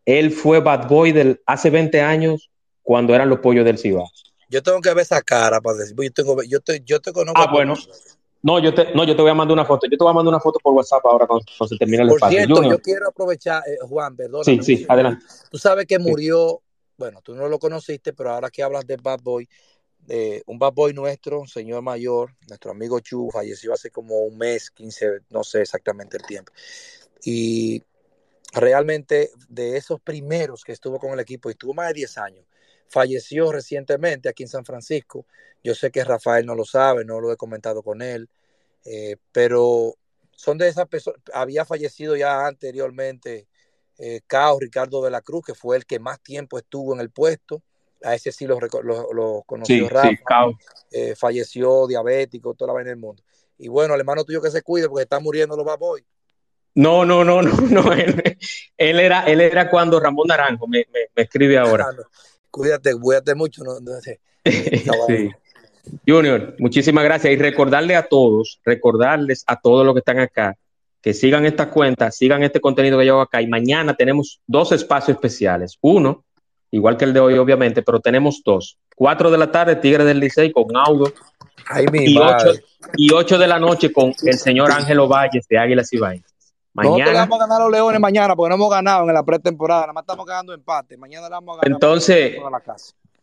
Él fue bad boy del, hace 20 años cuando eran los pollos del Cibao. Yo tengo que ver esa cara para decir, yo, tengo, yo, te, yo te conozco. Ah, bueno. No yo, te, no, yo te voy a mandar una foto. Yo te voy a mandar una foto por WhatsApp ahora cuando, se termine el por espacio. Cierto, yo quiero aprovechar, eh, Juan, perdón. Sí, sí, adelante. Tú sabes que murió, bueno, tú no lo conociste, pero ahora que hablas de Bad Boy, eh, un Bad Boy nuestro, señor mayor, nuestro amigo Chu, falleció hace como un mes, 15, no sé exactamente el tiempo. Y realmente de esos primeros que estuvo con el equipo, y estuvo más de 10 años, falleció recientemente aquí en San Francisco. Yo sé que Rafael no lo sabe, no lo he comentado con él. Eh, pero son de esas personas, había fallecido ya anteriormente eh, Cao Ricardo de la Cruz, que fue el que más tiempo estuvo en el puesto, a ese sí lo, lo, conoció Rafa, eh, falleció diabético, toda la vaina del mundo. Y bueno, el hermano tuyo que se cuide porque está muriendo los baboy. No, no, no, no, (laughs) no. Él, era, él era cuando Ramón Naranjo me, escribe ahora. Ah, cuídate, cuídate mucho. ¿no? (laughs) sí. Junior, muchísimas gracias y recordarle a todos, recordarles a todos los que están acá que sigan estas cuentas, sigan este contenido que yo hago acá y mañana tenemos dos espacios especiales. Uno, igual que el de hoy obviamente, pero tenemos dos. Cuatro de la tarde, Tigre del Licey con Audo. y, ocho, y ocho de la noche con el señor Ángelo Valles de Águilas y Vainas. Mañana. Nosotros vamos a ganar a los Leones mañana porque no hemos ganado en la pretemporada, nada más estamos ganando empate. Mañana vamos a ganar. Entonces,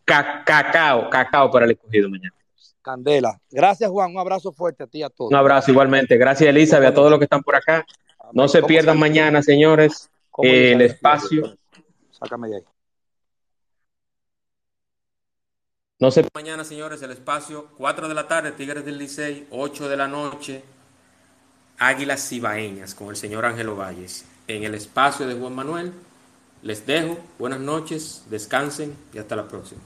cacao, cacao para el escogido mañana. Candela. Gracias, Juan. Un abrazo fuerte a ti y a todos. Un abrazo igualmente. Gracias, Elizabeth, a todos los que están por acá. No se pierdan mañana, señores, el espacio. Sácame de ahí. No se Mañana, señores, el espacio 4 de la tarde, Tigres del Licey, 8 de la noche, Águilas Cibaeñas con el señor Ángelo Valles. En el espacio de Juan Manuel, les dejo. Buenas noches, descansen y hasta la próxima.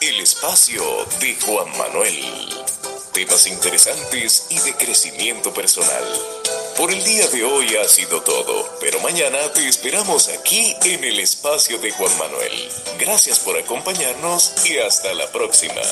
El espacio de Juan Manuel. Temas interesantes y de crecimiento personal. Por el día de hoy ha sido todo, pero mañana te esperamos aquí en el espacio de Juan Manuel. Gracias por acompañarnos y hasta la próxima.